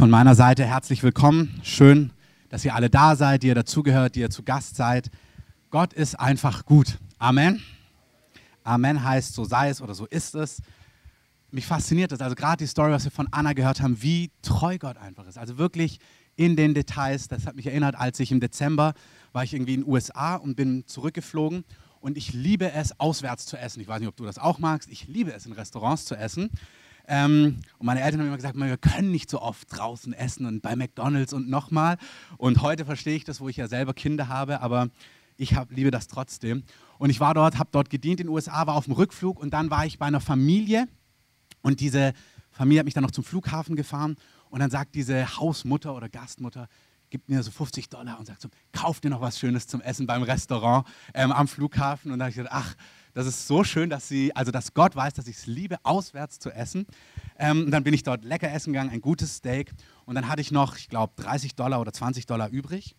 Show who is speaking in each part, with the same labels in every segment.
Speaker 1: von meiner Seite herzlich willkommen. Schön, dass ihr alle da seid, die ihr dazugehört, die ihr zu Gast seid. Gott ist einfach gut. Amen. Amen heißt, so sei es oder so ist es. Mich fasziniert das, also gerade die Story, was wir von Anna gehört haben, wie treu Gott einfach ist. Also wirklich in den Details. Das hat mich erinnert, als ich im Dezember war ich irgendwie in den USA und bin zurückgeflogen. Und ich liebe es, auswärts zu essen. Ich weiß nicht, ob du das auch magst. Ich liebe es, in Restaurants zu essen. Ähm, und meine Eltern haben immer gesagt, wir können nicht so oft draußen essen und bei McDonald's und nochmal. Und heute verstehe ich das, wo ich ja selber Kinder habe, aber ich hab, liebe das trotzdem. Und ich war dort, habe dort gedient in den USA, war auf dem Rückflug und dann war ich bei einer Familie und diese Familie hat mich dann noch zum Flughafen gefahren und dann sagt diese Hausmutter oder Gastmutter, gibt mir so 50 Dollar und sagt so, kauf dir noch was Schönes zum Essen beim Restaurant ähm, am Flughafen. Und da habe ich gedacht, ach, das ist so schön, dass sie, also dass Gott weiß, dass ich es liebe, auswärts zu essen. Ähm, und dann bin ich dort lecker essen gegangen, ein gutes Steak. Und dann hatte ich noch, ich glaube, 30 Dollar oder 20 Dollar übrig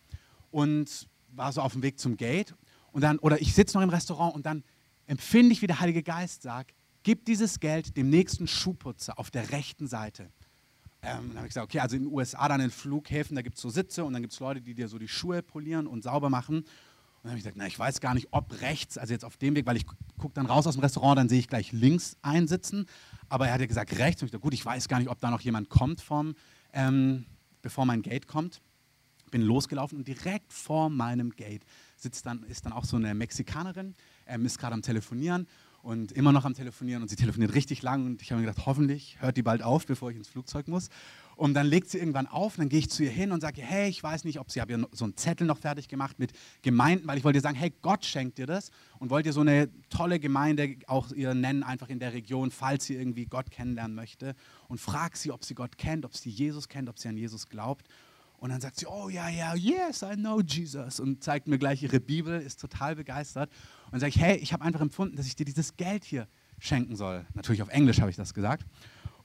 Speaker 1: und war so auf dem Weg zum Gate. Und dann, oder ich sitze noch im Restaurant und dann empfinde ich, wie der Heilige Geist sagt, gib dieses Geld dem nächsten Schuhputzer auf der rechten Seite. Ähm, dann habe ich gesagt, okay, also in den USA dann in Flughäfen, da gibt es so Sitze und dann gibt es Leute, die dir so die Schuhe polieren und sauber machen. Dann habe ich gesagt, na, ich weiß gar nicht, ob rechts, also jetzt auf dem Weg, weil ich gucke dann raus aus dem Restaurant, dann sehe ich gleich links einsitzen. Aber er hat ja gesagt, rechts. Und ich dachte, gut, ich weiß gar nicht, ob da noch jemand kommt, vom, ähm, bevor mein Gate kommt. Bin losgelaufen und direkt vor meinem Gate sitzt dann, ist dann auch so eine Mexikanerin, ähm, ist gerade am Telefonieren und immer noch am Telefonieren und sie telefoniert richtig lang und ich habe mir gedacht, hoffentlich hört die bald auf, bevor ich ins Flugzeug muss. Und dann legt sie irgendwann auf, dann gehe ich zu ihr hin und sage, hey, ich weiß nicht, ob sie, habe so einen Zettel noch fertig gemacht mit Gemeinden, weil ich wollte ihr sagen, hey, Gott schenkt dir das und wollte ihr so eine tolle Gemeinde auch ihr nennen, einfach in der Region, falls sie irgendwie Gott kennenlernen möchte und frag sie, ob sie Gott kennt, ob sie Jesus kennt, ob sie an Jesus glaubt. Und dann sagt sie, oh ja, ja, yes, I know Jesus. Und zeigt mir gleich ihre Bibel, ist total begeistert. Und sage ich, hey, ich habe einfach empfunden, dass ich dir dieses Geld hier schenken soll. Natürlich auf Englisch habe ich das gesagt.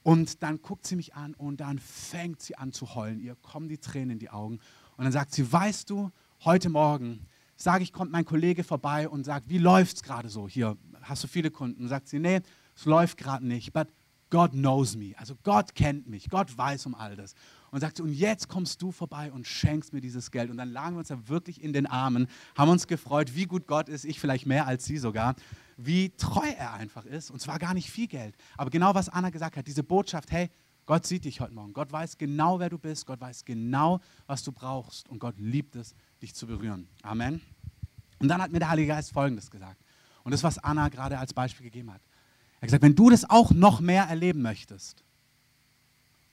Speaker 1: Und dann guckt sie mich an und dann fängt sie an zu heulen. Ihr kommen die Tränen in die Augen. Und dann sagt sie, weißt du, heute Morgen sage ich, kommt mein Kollege vorbei und sagt, wie läuft es gerade so? Hier, hast du viele Kunden? Und sagt sie, nee, es läuft gerade nicht. But God knows me. Also Gott kennt mich. Gott weiß um all das und sagte, und jetzt kommst du vorbei und schenkst mir dieses Geld. Und dann lagen wir uns da wirklich in den Armen, haben uns gefreut, wie gut Gott ist, ich vielleicht mehr als sie sogar, wie treu er einfach ist. Und zwar gar nicht viel Geld. Aber genau was Anna gesagt hat, diese Botschaft, hey, Gott sieht dich heute Morgen. Gott weiß genau, wer du bist. Gott weiß genau, was du brauchst. Und Gott liebt es, dich zu berühren. Amen. Und dann hat mir der Heilige Geist Folgendes gesagt. Und das, was Anna gerade als Beispiel gegeben hat. Er hat gesagt, wenn du das auch noch mehr erleben möchtest,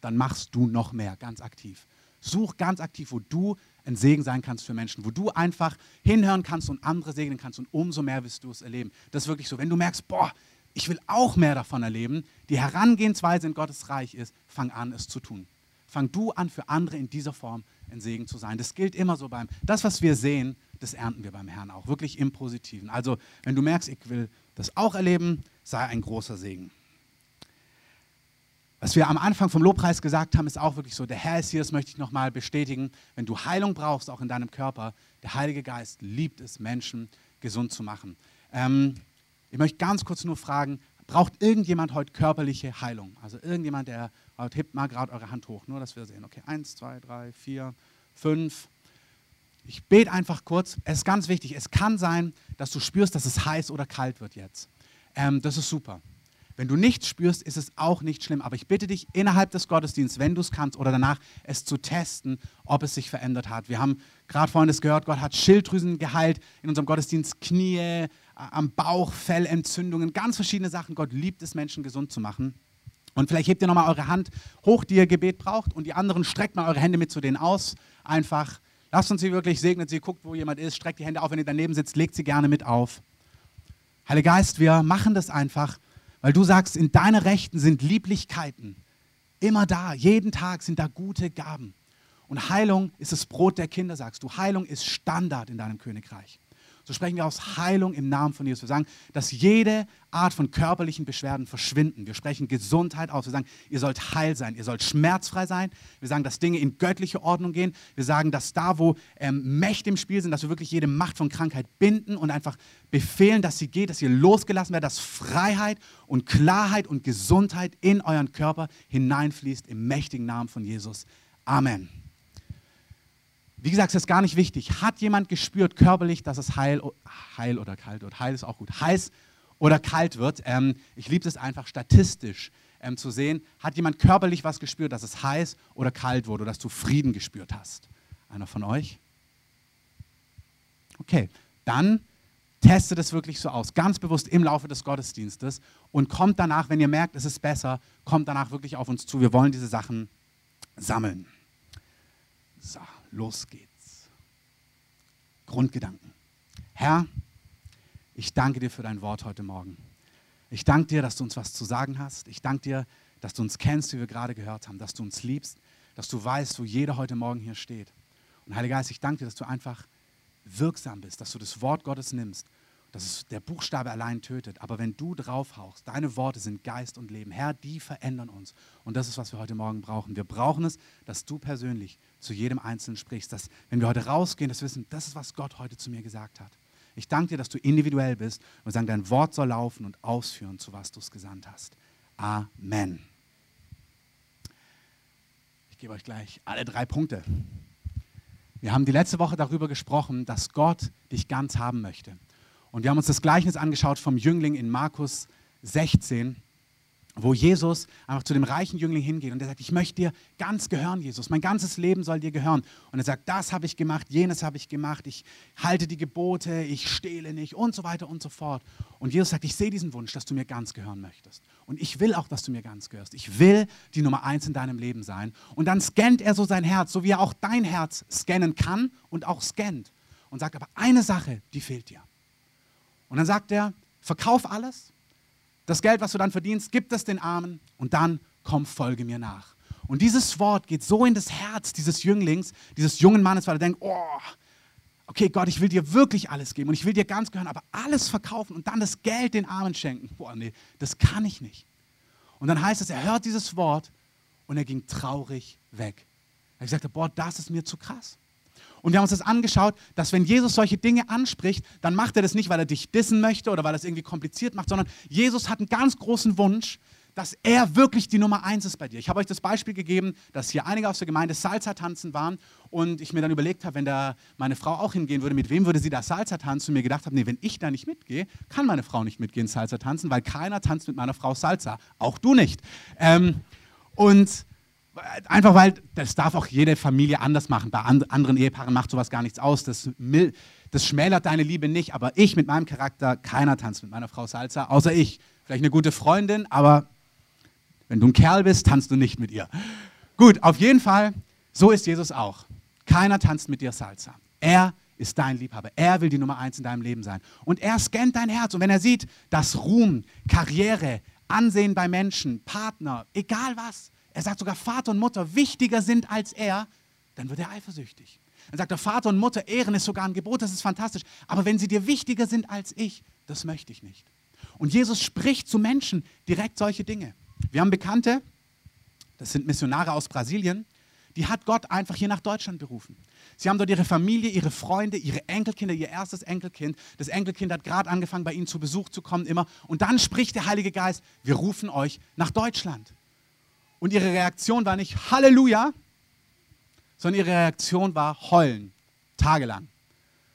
Speaker 1: dann machst du noch mehr, ganz aktiv. Such ganz aktiv, wo du ein Segen sein kannst für Menschen, wo du einfach hinhören kannst und andere segnen kannst und umso mehr wirst du es erleben. Das ist wirklich so. Wenn du merkst, boah, ich will auch mehr davon erleben, die Herangehensweise in Gottes Reich ist, fang an, es zu tun. Fang du an, für andere in dieser Form ein Segen zu sein. Das gilt immer so beim, das, was wir sehen, das ernten wir beim Herrn auch, wirklich im Positiven. Also, wenn du merkst, ich will das auch erleben, sei ein großer Segen. Was wir am Anfang vom Lobpreis gesagt haben, ist auch wirklich so, der Herr ist hier, das möchte ich nochmal bestätigen. Wenn du Heilung brauchst, auch in deinem Körper, der Heilige Geist liebt es, Menschen gesund zu machen. Ähm, ich möchte ganz kurz nur fragen, braucht irgendjemand heute körperliche Heilung? Also irgendjemand, der, hebt mal gerade eure Hand hoch, nur dass wir sehen. Okay, eins, zwei, drei, vier, fünf. Ich bete einfach kurz. Es ist ganz wichtig. Es kann sein, dass du spürst, dass es heiß oder kalt wird jetzt. Ähm, das ist super. Wenn du nichts spürst, ist es auch nicht schlimm. Aber ich bitte dich, innerhalb des Gottesdienstes, wenn du es kannst oder danach, es zu testen, ob es sich verändert hat. Wir haben gerade vorhin das gehört, Gott hat Schilddrüsen geheilt in unserem Gottesdienst, Knie, am Bauch, Fellentzündungen, ganz verschiedene Sachen. Gott liebt es, Menschen gesund zu machen. Und vielleicht hebt ihr nochmal eure Hand hoch, die ihr Gebet braucht, und die anderen streckt mal eure Hände mit zu denen aus. Einfach, lasst uns sie wirklich segnen. Sie guckt, wo jemand ist, streckt die Hände auf. Wenn ihr daneben sitzt, legt sie gerne mit auf. Heiliger Geist, wir machen das einfach weil du sagst, in deiner Rechten sind Lieblichkeiten. Immer da, jeden Tag sind da gute Gaben. Und Heilung ist das Brot der Kinder, sagst du. Heilung ist Standard in deinem Königreich. So sprechen wir aus Heilung im Namen von Jesus. Wir sagen, dass jede Art von körperlichen Beschwerden verschwinden. Wir sprechen Gesundheit aus. Wir sagen, ihr sollt heil sein, ihr sollt schmerzfrei sein. Wir sagen, dass Dinge in göttliche Ordnung gehen. Wir sagen, dass da, wo ähm, Mächte im Spiel sind, dass wir wirklich jede Macht von Krankheit binden und einfach befehlen, dass sie geht, dass ihr losgelassen werdet, dass Freiheit und Klarheit und Gesundheit in euren Körper hineinfließt im mächtigen Namen von Jesus. Amen. Wie gesagt, es ist gar nicht wichtig. Hat jemand gespürt körperlich, dass es heil, heil oder kalt wird? Heil ist auch gut. Heiß oder kalt wird. Ähm, ich liebe es einfach statistisch ähm, zu sehen. Hat jemand körperlich was gespürt, dass es heiß oder kalt wurde oder dass du Frieden gespürt hast? Einer von euch? Okay, dann testet es wirklich so aus, ganz bewusst im Laufe des Gottesdienstes und kommt danach, wenn ihr merkt, es ist besser, kommt danach wirklich auf uns zu. Wir wollen diese Sachen sammeln. So, los geht's. Grundgedanken. Herr, ich danke dir für dein Wort heute Morgen. Ich danke dir, dass du uns was zu sagen hast. Ich danke dir, dass du uns kennst, wie wir gerade gehört haben, dass du uns liebst, dass du weißt, wo jeder heute Morgen hier steht. Und Heiliger Geist, ich danke dir, dass du einfach wirksam bist, dass du das Wort Gottes nimmst, dass es der Buchstabe allein tötet. Aber wenn du draufhauchst, deine Worte sind Geist und Leben. Herr, die verändern uns. Und das ist, was wir heute Morgen brauchen. Wir brauchen es, dass du persönlich zu jedem Einzelnen sprichst. Dass, wenn wir heute rausgehen, wir wissen, das ist, was Gott heute zu mir gesagt hat. Ich danke dir, dass du individuell bist und sagen, dein Wort soll laufen und ausführen, zu was du es gesandt hast. Amen. Ich gebe euch gleich alle drei Punkte. Wir haben die letzte Woche darüber gesprochen, dass Gott dich ganz haben möchte. Und wir haben uns das Gleichnis angeschaut vom Jüngling in Markus 16 wo Jesus einfach zu dem reichen Jüngling hingeht und er sagt, ich möchte dir ganz gehören, Jesus, mein ganzes Leben soll dir gehören. Und er sagt, das habe ich gemacht, jenes habe ich gemacht, ich halte die Gebote, ich stehle nicht und so weiter und so fort. Und Jesus sagt, ich sehe diesen Wunsch, dass du mir ganz gehören möchtest. Und ich will auch, dass du mir ganz gehörst. Ich will die Nummer eins in deinem Leben sein. Und dann scannt er so sein Herz, so wie er auch dein Herz scannen kann und auch scannt. Und sagt aber eine Sache, die fehlt dir. Und dann sagt er, verkauf alles das Geld, was du dann verdienst, gib es den Armen und dann komm, folge mir nach. Und dieses Wort geht so in das Herz dieses Jünglings, dieses jungen Mannes, weil er denkt, oh, okay, Gott, ich will dir wirklich alles geben und ich will dir ganz gehören, aber alles verkaufen und dann das Geld den Armen schenken. Boah, nee, das kann ich nicht. Und dann heißt es, er hört dieses Wort und er ging traurig weg. Er sagte, boah, das ist mir zu krass. Und wir haben uns das angeschaut, dass wenn Jesus solche Dinge anspricht, dann macht er das nicht, weil er dich dissen möchte oder weil er es irgendwie kompliziert macht, sondern Jesus hat einen ganz großen Wunsch, dass er wirklich die Nummer eins ist bei dir. Ich habe euch das Beispiel gegeben, dass hier einige aus der Gemeinde Salsa tanzen waren und ich mir dann überlegt habe, wenn da meine Frau auch hingehen würde, mit wem würde sie da Salsa tanzen? Und mir gedacht habe, nee, wenn ich da nicht mitgehe, kann meine Frau nicht mitgehen Salsa tanzen, weil keiner tanzt mit meiner Frau Salsa, auch du nicht. Ähm, und Einfach weil das darf auch jede Familie anders machen. Bei anderen Ehepaaren macht sowas gar nichts aus. Das, das schmälert deine Liebe nicht. Aber ich mit meinem Charakter, keiner tanzt mit meiner Frau Salsa, außer ich. Vielleicht eine gute Freundin, aber wenn du ein Kerl bist, tanzt du nicht mit ihr. Gut, auf jeden Fall, so ist Jesus auch. Keiner tanzt mit dir Salsa. Er ist dein Liebhaber. Er will die Nummer eins in deinem Leben sein. Und er scannt dein Herz. Und wenn er sieht, dass Ruhm, Karriere, Ansehen bei Menschen, Partner, egal was, er sagt sogar Vater und Mutter wichtiger sind als er, dann wird er eifersüchtig. Dann sagt er, Vater und Mutter ehren ist sogar ein Gebot, das ist fantastisch. Aber wenn sie dir wichtiger sind als ich, das möchte ich nicht. Und Jesus spricht zu Menschen direkt solche Dinge. Wir haben Bekannte, das sind Missionare aus Brasilien, die hat Gott einfach hier nach Deutschland berufen. Sie haben dort ihre Familie, ihre Freunde, ihre Enkelkinder, ihr erstes Enkelkind. Das Enkelkind hat gerade angefangen, bei ihnen zu Besuch zu kommen, immer. Und dann spricht der Heilige Geist, wir rufen euch nach Deutschland. Und ihre Reaktion war nicht Halleluja, sondern ihre Reaktion war Heulen, tagelang.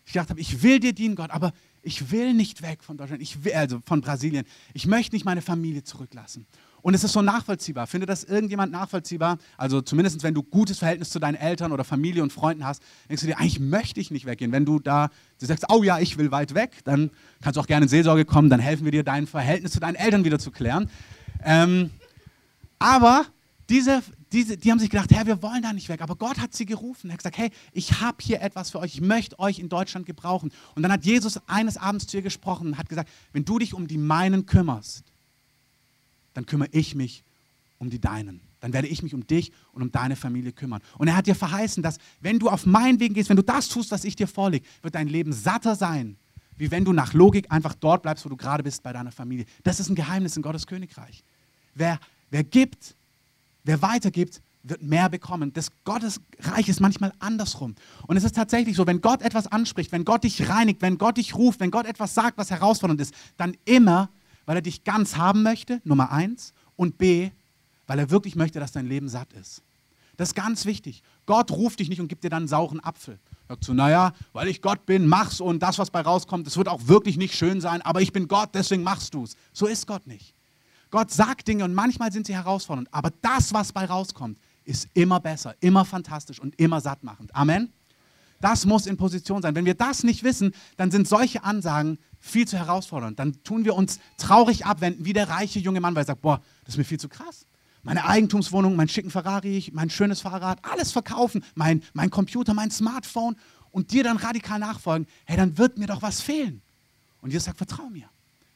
Speaker 1: Ich dachte, ich will dir dienen, Gott, aber ich will nicht weg von Deutschland, ich will, also von Brasilien. Ich möchte nicht meine Familie zurücklassen. Und es ist so nachvollziehbar. Findet das irgendjemand nachvollziehbar? Also zumindest, wenn du gutes Verhältnis zu deinen Eltern oder Familie und Freunden hast, denkst du dir, eigentlich möchte ich nicht weggehen. Wenn du da du sagst, oh ja, ich will weit weg, dann kannst du auch gerne in Seelsorge kommen, dann helfen wir dir, dein Verhältnis zu deinen Eltern wieder zu klären. Ähm, aber diese, diese, die haben sich gedacht, Herr, wir wollen da nicht weg. Aber Gott hat sie gerufen. Er hat gesagt, hey, ich habe hier etwas für euch. Ich möchte euch in Deutschland gebrauchen. Und dann hat Jesus eines Abends zu ihr gesprochen und hat gesagt, wenn du dich um die meinen kümmerst, dann kümmere ich mich um die deinen. Dann werde ich mich um dich und um deine Familie kümmern. Und er hat dir verheißen, dass wenn du auf meinen Weg gehst, wenn du das tust, was ich dir vorlege, wird dein Leben satter sein, wie wenn du nach Logik einfach dort bleibst, wo du gerade bist bei deiner Familie. Das ist ein Geheimnis in Gottes Königreich. Wer, wer gibt, Wer weitergibt, wird mehr bekommen. Das Gottesreich ist manchmal andersrum. Und es ist tatsächlich so, wenn Gott etwas anspricht, wenn Gott dich reinigt, wenn Gott dich ruft, wenn Gott etwas sagt, was herausfordernd ist, dann immer, weil er dich ganz haben möchte, Nummer eins, und B, weil er wirklich möchte, dass dein Leben satt ist. Das ist ganz wichtig. Gott ruft dich nicht und gibt dir dann einen sauren Apfel. Sagt so, naja, weil ich Gott bin, mach's und das, was bei rauskommt, das wird auch wirklich nicht schön sein, aber ich bin Gott, deswegen machst du's. So ist Gott nicht. Gott sagt Dinge und manchmal sind sie herausfordernd, aber das, was bei rauskommt, ist immer besser, immer fantastisch und immer sattmachend. Amen. Das muss in Position sein. Wenn wir das nicht wissen, dann sind solche Ansagen viel zu herausfordernd. Dann tun wir uns traurig abwenden, wie der reiche junge Mann, weil er sagt, boah, das ist mir viel zu krass. Meine Eigentumswohnung, mein schicken Ferrari, mein schönes Fahrrad, alles verkaufen, mein, mein Computer, mein Smartphone und dir dann radikal nachfolgen, hey, dann wird mir doch was fehlen. Und Jesus sagt, vertrau mir.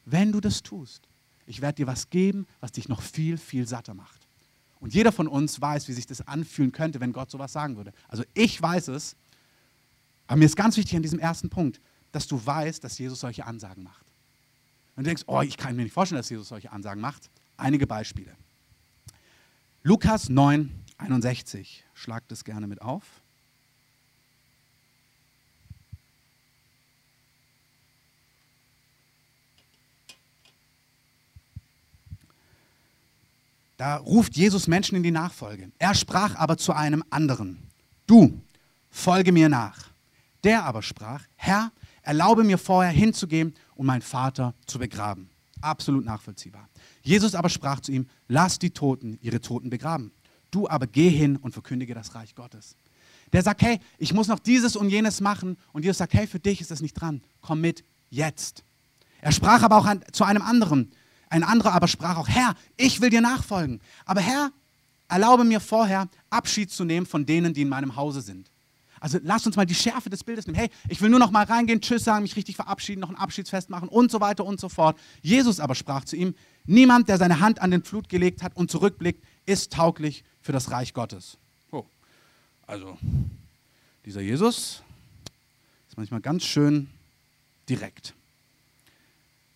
Speaker 1: Wenn du das tust, ich werde dir was geben, was dich noch viel, viel satter macht. Und jeder von uns weiß, wie sich das anfühlen könnte, wenn Gott sowas sagen würde. Also ich weiß es, aber mir ist ganz wichtig an diesem ersten Punkt, dass du weißt, dass Jesus solche Ansagen macht. Und du denkst, oh, ich kann mir nicht vorstellen, dass Jesus solche Ansagen macht. Einige Beispiele. Lukas 9, 61. Schlagt es gerne mit auf. Da ruft Jesus Menschen in die Nachfolge. Er sprach aber zu einem anderen, du, folge mir nach. Der aber sprach, Herr, erlaube mir vorher hinzugehen und meinen Vater zu begraben. Absolut nachvollziehbar. Jesus aber sprach zu ihm, lass die Toten ihre Toten begraben. Du aber geh hin und verkündige das Reich Gottes. Der sagt, hey, ich muss noch dieses und jenes machen. Und Jesus sagt, hey, für dich ist das nicht dran. Komm mit, jetzt. Er sprach aber auch an, zu einem anderen. Ein anderer aber sprach auch, Herr, ich will dir nachfolgen. Aber Herr, erlaube mir vorher Abschied zu nehmen von denen, die in meinem Hause sind. Also lasst uns mal die Schärfe des Bildes nehmen. Hey, ich will nur noch mal reingehen, Tschüss sagen, mich richtig verabschieden, noch ein Abschiedsfest machen und so weiter und so fort. Jesus aber sprach zu ihm, niemand, der seine Hand an den Flut gelegt hat und zurückblickt, ist tauglich für das Reich Gottes. Oh. Also, dieser Jesus ist manchmal ganz schön direkt.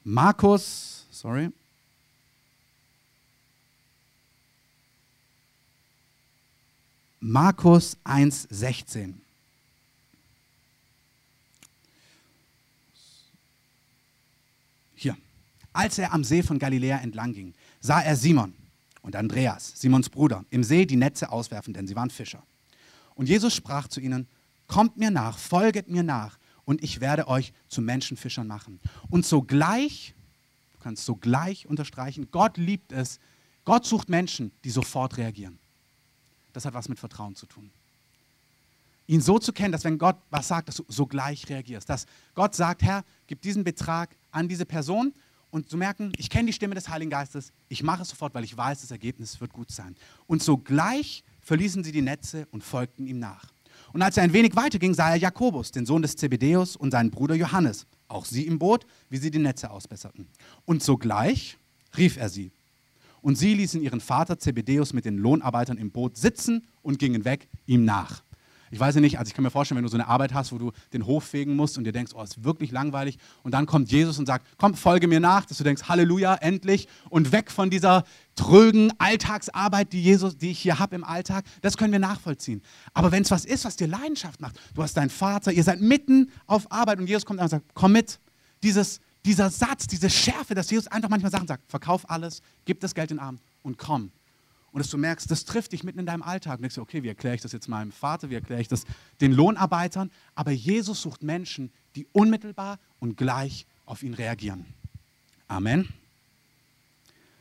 Speaker 1: Markus, sorry. Markus 1,16. Hier. Als er am See von Galiläa entlang ging, sah er Simon und Andreas, Simons Bruder, im See die Netze auswerfen, denn sie waren Fischer. Und Jesus sprach zu ihnen, kommt mir nach, folget mir nach, und ich werde euch zu Menschenfischern machen. Und sogleich, du kannst sogleich unterstreichen, Gott liebt es, Gott sucht Menschen, die sofort reagieren. Das hat was mit Vertrauen zu tun ihn so zu kennen, dass wenn Gott was sagt, dass du sogleich reagierst. Dass Gott sagt, Herr, gib diesen Betrag an diese Person und zu merken, ich kenne die Stimme des Heiligen Geistes, ich mache es sofort, weil ich weiß, das Ergebnis wird gut sein. Und sogleich verließen sie die Netze und folgten ihm nach. Und als er ein wenig weiter ging, sah er Jakobus, den Sohn des Zebedeus, und seinen Bruder Johannes, auch sie im Boot, wie sie die Netze ausbesserten. Und sogleich rief er sie. Und sie ließen ihren Vater Zebedeus mit den Lohnarbeitern im Boot sitzen und gingen weg ihm nach. Ich weiß ja nicht, also ich kann mir vorstellen, wenn du so eine Arbeit hast, wo du den Hof fegen musst und dir denkst, oh, ist wirklich langweilig. Und dann kommt Jesus und sagt, komm, folge mir nach, dass du denkst, Halleluja, endlich. Und weg von dieser trögen Alltagsarbeit, die, Jesus, die ich hier habe im Alltag. Das können wir nachvollziehen. Aber wenn es was ist, was dir Leidenschaft macht, du hast deinen Vater, ihr seid mitten auf Arbeit und Jesus kommt und sagt, komm mit. Dieses, dieser Satz, diese Schärfe, dass Jesus einfach manchmal Sachen sagt, verkauf alles, gib das Geld in den Arm und komm und dass du merkst, das trifft dich mitten in deinem Alltag. Und denkst du, okay, wie erkläre ich das jetzt meinem Vater, wie erkläre ich das den Lohnarbeitern? Aber Jesus sucht Menschen, die unmittelbar und gleich auf ihn reagieren. Amen.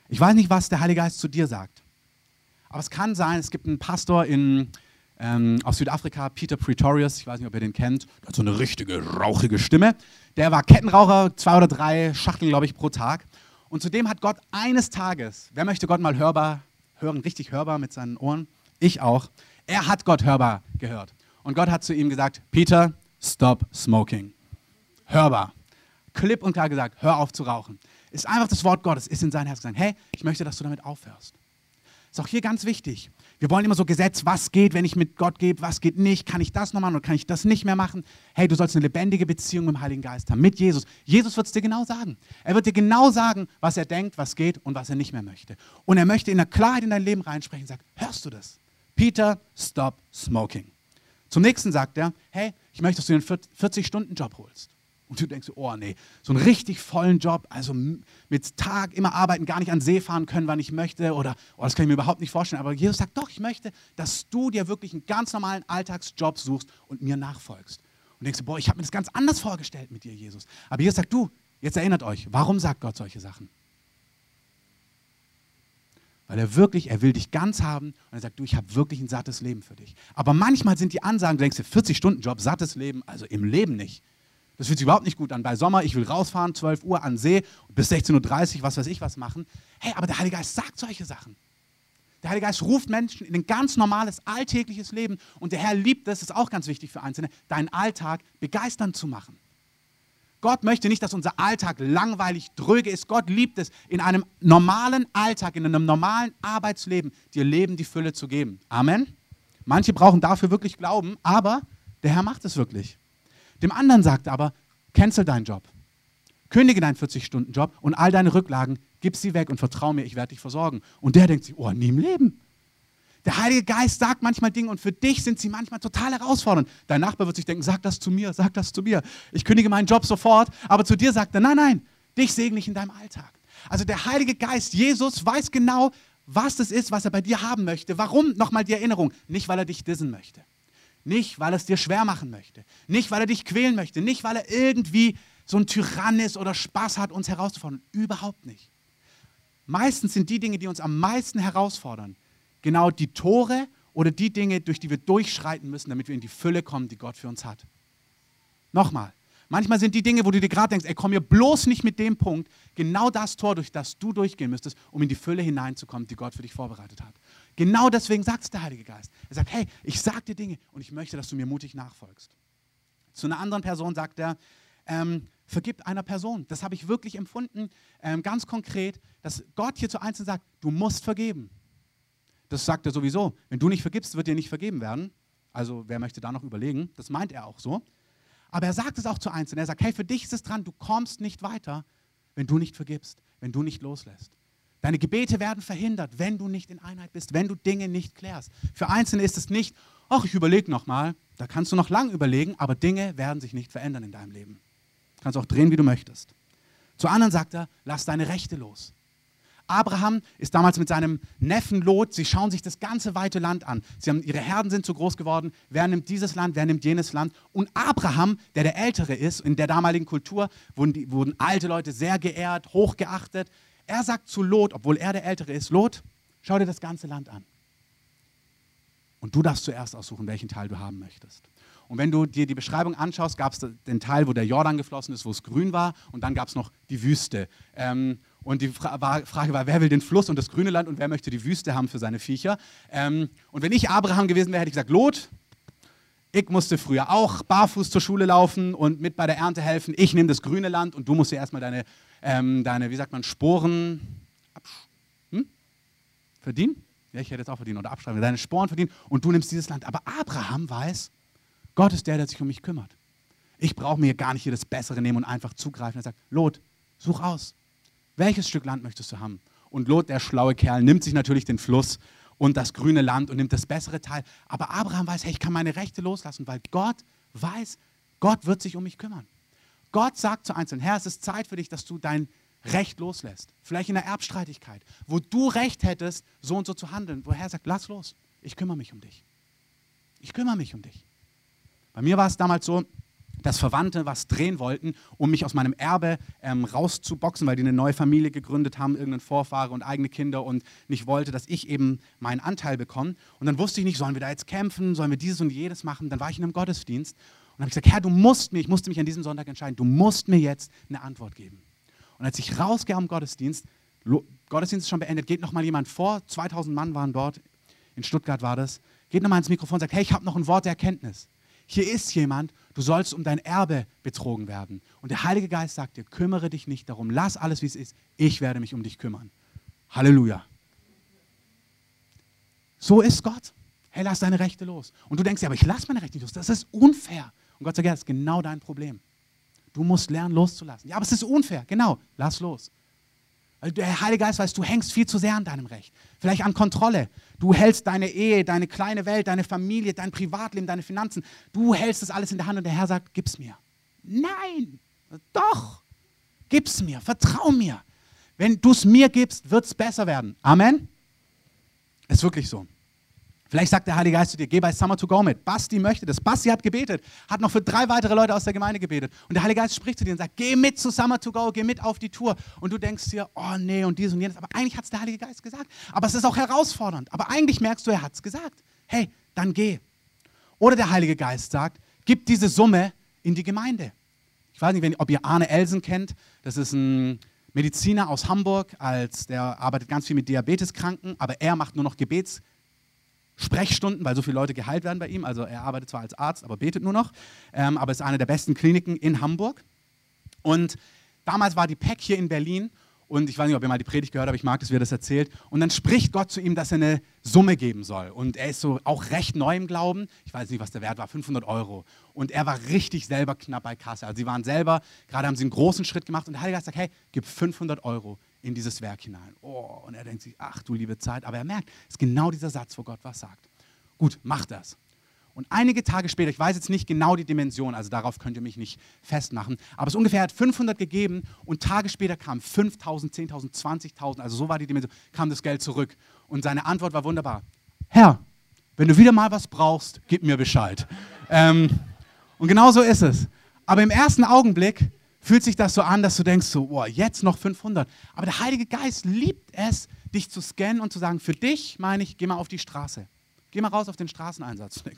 Speaker 1: Ich weiß nicht, was der Heilige Geist zu dir sagt. Aber es kann sein, es gibt einen Pastor in, ähm, aus Südafrika, Peter Pretorius, ich weiß nicht, ob ihr den kennt, der hat so eine richtige, rauchige Stimme. Der war Kettenraucher, zwei oder drei Schachteln, glaube ich, pro Tag. Und zudem hat Gott eines Tages, wer möchte Gott mal hörbar hören, richtig hörbar mit seinen Ohren. Ich auch. Er hat Gott hörbar gehört. Und Gott hat zu ihm gesagt, Peter, stop smoking. Hörbar. Klipp und klar gesagt, hör auf zu rauchen. Ist einfach das Wort Gottes, ist in sein Herz gesagt, hey, ich möchte, dass du damit aufhörst. Ist auch hier ganz wichtig. Wir wollen immer so Gesetz, was geht, wenn ich mit Gott gebe, was geht nicht, kann ich das noch machen oder kann ich das nicht mehr machen? Hey, du sollst eine lebendige Beziehung mit dem Heiligen Geist haben, mit Jesus. Jesus wird es dir genau sagen. Er wird dir genau sagen, was er denkt, was geht und was er nicht mehr möchte. Und er möchte in der Klarheit in dein Leben reinsprechen und sagt, hörst du das? Peter, stop smoking. Zum nächsten sagt er, hey, ich möchte, dass du einen 40-Stunden-Job holst. Und du denkst, oh nee, so einen richtig vollen Job, also mit Tag immer arbeiten, gar nicht an See fahren können, wann ich möchte, oder oh, das kann ich mir überhaupt nicht vorstellen. Aber Jesus sagt, doch, ich möchte, dass du dir wirklich einen ganz normalen Alltagsjob suchst und mir nachfolgst. Und denkst boah, ich habe mir das ganz anders vorgestellt mit dir, Jesus. Aber Jesus sagt, du, jetzt erinnert euch, warum sagt Gott solche Sachen? Weil er wirklich, er will dich ganz haben und er sagt, du, ich habe wirklich ein sattes Leben für dich. Aber manchmal sind die Ansagen, du denkst dir, 40-Stunden-Job, sattes Leben, also im Leben nicht. Das fühlt sich überhaupt nicht gut an. Bei Sommer, ich will rausfahren, 12 Uhr an See, bis 16.30 Uhr, was weiß ich was machen. Hey, aber der Heilige Geist sagt solche Sachen. Der Heilige Geist ruft Menschen in ein ganz normales, alltägliches Leben. Und der Herr liebt es, das ist auch ganz wichtig für Einzelne, deinen Alltag begeisternd zu machen. Gott möchte nicht, dass unser Alltag langweilig, dröge ist. Gott liebt es, in einem normalen Alltag, in einem normalen Arbeitsleben, dir Leben die Fülle zu geben. Amen. Manche brauchen dafür wirklich Glauben, aber der Herr macht es wirklich. Dem anderen sagt er aber, cancel deinen Job. Kündige deinen 40-Stunden-Job und all deine Rücklagen, gib sie weg und vertraue mir, ich werde dich versorgen. Und der denkt sich, oh, nie im Leben. Der Heilige Geist sagt manchmal Dinge und für dich sind sie manchmal total herausfordernd. Dein Nachbar wird sich denken, sag das zu mir, sag das zu mir. Ich kündige meinen Job sofort, aber zu dir sagt er, nein, nein, dich segne ich in deinem Alltag. Also der Heilige Geist, Jesus, weiß genau, was das ist, was er bei dir haben möchte. Warum? Nochmal die Erinnerung. Nicht, weil er dich dissen möchte. Nicht, weil er es dir schwer machen möchte. Nicht, weil er dich quälen möchte. Nicht, weil er irgendwie so ein Tyrann ist oder Spaß hat, uns herauszufordern. Überhaupt nicht. Meistens sind die Dinge, die uns am meisten herausfordern, genau die Tore oder die Dinge, durch die wir durchschreiten müssen, damit wir in die Fülle kommen, die Gott für uns hat. Nochmal. Manchmal sind die Dinge, wo du dir gerade denkst, ey, komm mir bloß nicht mit dem Punkt, genau das Tor, durch das du durchgehen müsstest, um in die Fülle hineinzukommen, die Gott für dich vorbereitet hat. Genau deswegen sagt es der Heilige Geist. Er sagt, hey, ich sage dir Dinge und ich möchte, dass du mir mutig nachfolgst. Zu einer anderen Person sagt er, ähm, vergib einer Person. Das habe ich wirklich empfunden, ähm, ganz konkret, dass Gott hier zu Einzelnen sagt, du musst vergeben. Das sagt er sowieso. Wenn du nicht vergibst, wird dir nicht vergeben werden. Also wer möchte da noch überlegen? Das meint er auch so. Aber er sagt es auch zu Einzelnen. Er sagt, hey, für dich ist es dran, du kommst nicht weiter, wenn du nicht vergibst, wenn du nicht loslässt. Deine Gebete werden verhindert, wenn du nicht in Einheit bist, wenn du Dinge nicht klärst. Für Einzelne ist es nicht, ach, ich überlege nochmal. Da kannst du noch lang überlegen, aber Dinge werden sich nicht verändern in deinem Leben. Du kannst auch drehen, wie du möchtest. Zu anderen sagt er, lass deine Rechte los. Abraham ist damals mit seinem Neffen Lot, sie schauen sich das ganze weite Land an. Sie haben, ihre Herden sind zu groß geworden. Wer nimmt dieses Land, wer nimmt jenes Land? Und Abraham, der der Ältere ist, in der damaligen Kultur wurden, die, wurden alte Leute sehr geehrt, hochgeachtet. Er sagt zu Lot, obwohl er der Ältere ist, Lot, schau dir das ganze Land an. Und du darfst zuerst aussuchen, welchen Teil du haben möchtest. Und wenn du dir die Beschreibung anschaust, gab es den Teil, wo der Jordan geflossen ist, wo es grün war, und dann gab es noch die Wüste. Ähm, und die Fra war, Frage war, wer will den Fluss und das grüne Land und wer möchte die Wüste haben für seine Viecher? Ähm, und wenn ich Abraham gewesen wäre, hätte ich gesagt, Lot, ich musste früher auch barfuß zur Schule laufen und mit bei der Ernte helfen. Ich nehme das grüne Land und du musst dir erstmal deine ähm, deine, wie sagt man, Sporen hm? verdienen. Ja, ich hätte jetzt auch verdienen oder abschreiben. Deine Sporen verdienen und du nimmst dieses Land. Aber Abraham weiß, Gott ist der, der sich um mich kümmert. Ich brauche mir gar nicht hier das Bessere nehmen und einfach zugreifen. Er sagt, Lot, such aus. Welches Stück Land möchtest du haben? Und Lot, der schlaue Kerl, nimmt sich natürlich den Fluss und das grüne Land und nimmt das bessere Teil. Aber Abraham weiß, hey, ich kann meine Rechte loslassen, weil Gott weiß, Gott wird sich um mich kümmern. Gott sagt zu Einzelnen, Herr, es ist Zeit für dich, dass du dein Recht loslässt. Vielleicht in der Erbstreitigkeit, wo du Recht hättest, so und so zu handeln. Wo Herr sagt, lass los, ich kümmere mich um dich. Ich kümmere mich um dich. Bei mir war es damals so, dass Verwandte was drehen wollten, um mich aus meinem Erbe ähm, rauszuboxen, weil die eine neue Familie gegründet haben, irgendeinen Vorfahre und eigene Kinder und nicht wollte, dass ich eben meinen Anteil bekomme. Und dann wusste ich nicht, sollen wir da jetzt kämpfen, sollen wir dieses und jedes machen. Dann war ich in einem Gottesdienst und habe gesagt, Herr, du musst mir, ich musste mich an diesem Sonntag entscheiden, du musst mir jetzt eine Antwort geben. Und als ich rausgehe am Gottesdienst, Gottesdienst ist schon beendet, geht noch mal jemand vor, 2000 Mann waren dort, in Stuttgart war das, geht noch mal ins Mikrofon und sagt, hey, ich habe noch ein Wort der Erkenntnis. Hier ist jemand, du sollst um dein Erbe betrogen werden. Und der Heilige Geist sagt dir, kümmere dich nicht darum, lass alles, wie es ist, ich werde mich um dich kümmern. Halleluja. So ist Gott. Hey, lass deine Rechte los. Und du denkst, ja, aber ich lasse meine Rechte nicht los. Das ist unfair. Und Gott sagt, ja, das ist genau dein Problem. Du musst lernen, loszulassen. Ja, aber es ist unfair. Genau, lass los. Weil der Heilige Geist weiß, du hängst viel zu sehr an deinem Recht. Vielleicht an Kontrolle. Du hältst deine Ehe, deine kleine Welt, deine Familie, dein Privatleben, deine Finanzen. Du hältst das alles in der Hand und der Herr sagt, gib's mir. Nein, Doch, gib's mir, vertrau mir. Wenn du es mir gibst, wird es besser werden. Amen. Ist wirklich so. Vielleicht sagt der Heilige Geist zu dir, geh bei Summer to Go mit. Basti möchte das. Basti hat gebetet, hat noch für drei weitere Leute aus der Gemeinde gebetet. Und der Heilige Geist spricht zu dir und sagt, geh mit zu Summer to Go, geh mit auf die Tour. Und du denkst dir, oh nee und dies und jenes. Aber eigentlich hat es der Heilige Geist gesagt. Aber es ist auch herausfordernd. Aber eigentlich merkst du, er hat es gesagt. Hey, dann geh. Oder der Heilige Geist sagt, gib diese Summe in die Gemeinde. Ich weiß nicht, ob ihr Arne Elsen kennt. Das ist ein Mediziner aus Hamburg. Als, der arbeitet ganz viel mit Diabeteskranken, aber er macht nur noch Gebets Sprechstunden, weil so viele Leute geheilt werden bei ihm. Also er arbeitet zwar als Arzt, aber betet nur noch. Ähm, aber ist eine der besten Kliniken in Hamburg. Und damals war die PEC hier in Berlin. Und ich weiß nicht, ob ihr mal die Predigt gehört habt, ich mag das, wie er das erzählt. Und dann spricht Gott zu ihm, dass er eine Summe geben soll. Und er ist so auch recht neu im Glauben. Ich weiß nicht, was der Wert war, 500 Euro. Und er war richtig selber knapp bei Kasse. Also sie waren selber, gerade haben sie einen großen Schritt gemacht. Und der Heilige Geist sagt, hey, gib 500 Euro in dieses Werk hinein. Oh, und er denkt sich, ach du liebe Zeit. Aber er merkt, es ist genau dieser Satz, wo Gott was sagt. Gut, mach das. Und einige Tage später, ich weiß jetzt nicht genau die Dimension, also darauf könnt ihr mich nicht festmachen, aber es ungefähr hat 500 gegeben und Tage später kam 5000, 10.000, 20.000, also so war die Dimension, kam das Geld zurück. Und seine Antwort war wunderbar. Herr, wenn du wieder mal was brauchst, gib mir Bescheid. Ähm, und genau so ist es. Aber im ersten Augenblick fühlt sich das so an, dass du denkst, so, boah, jetzt noch 500. Aber der Heilige Geist liebt es, dich zu scannen und zu sagen, für dich meine ich, geh mal auf die Straße. Geh mal raus auf den Straßeneinsatz.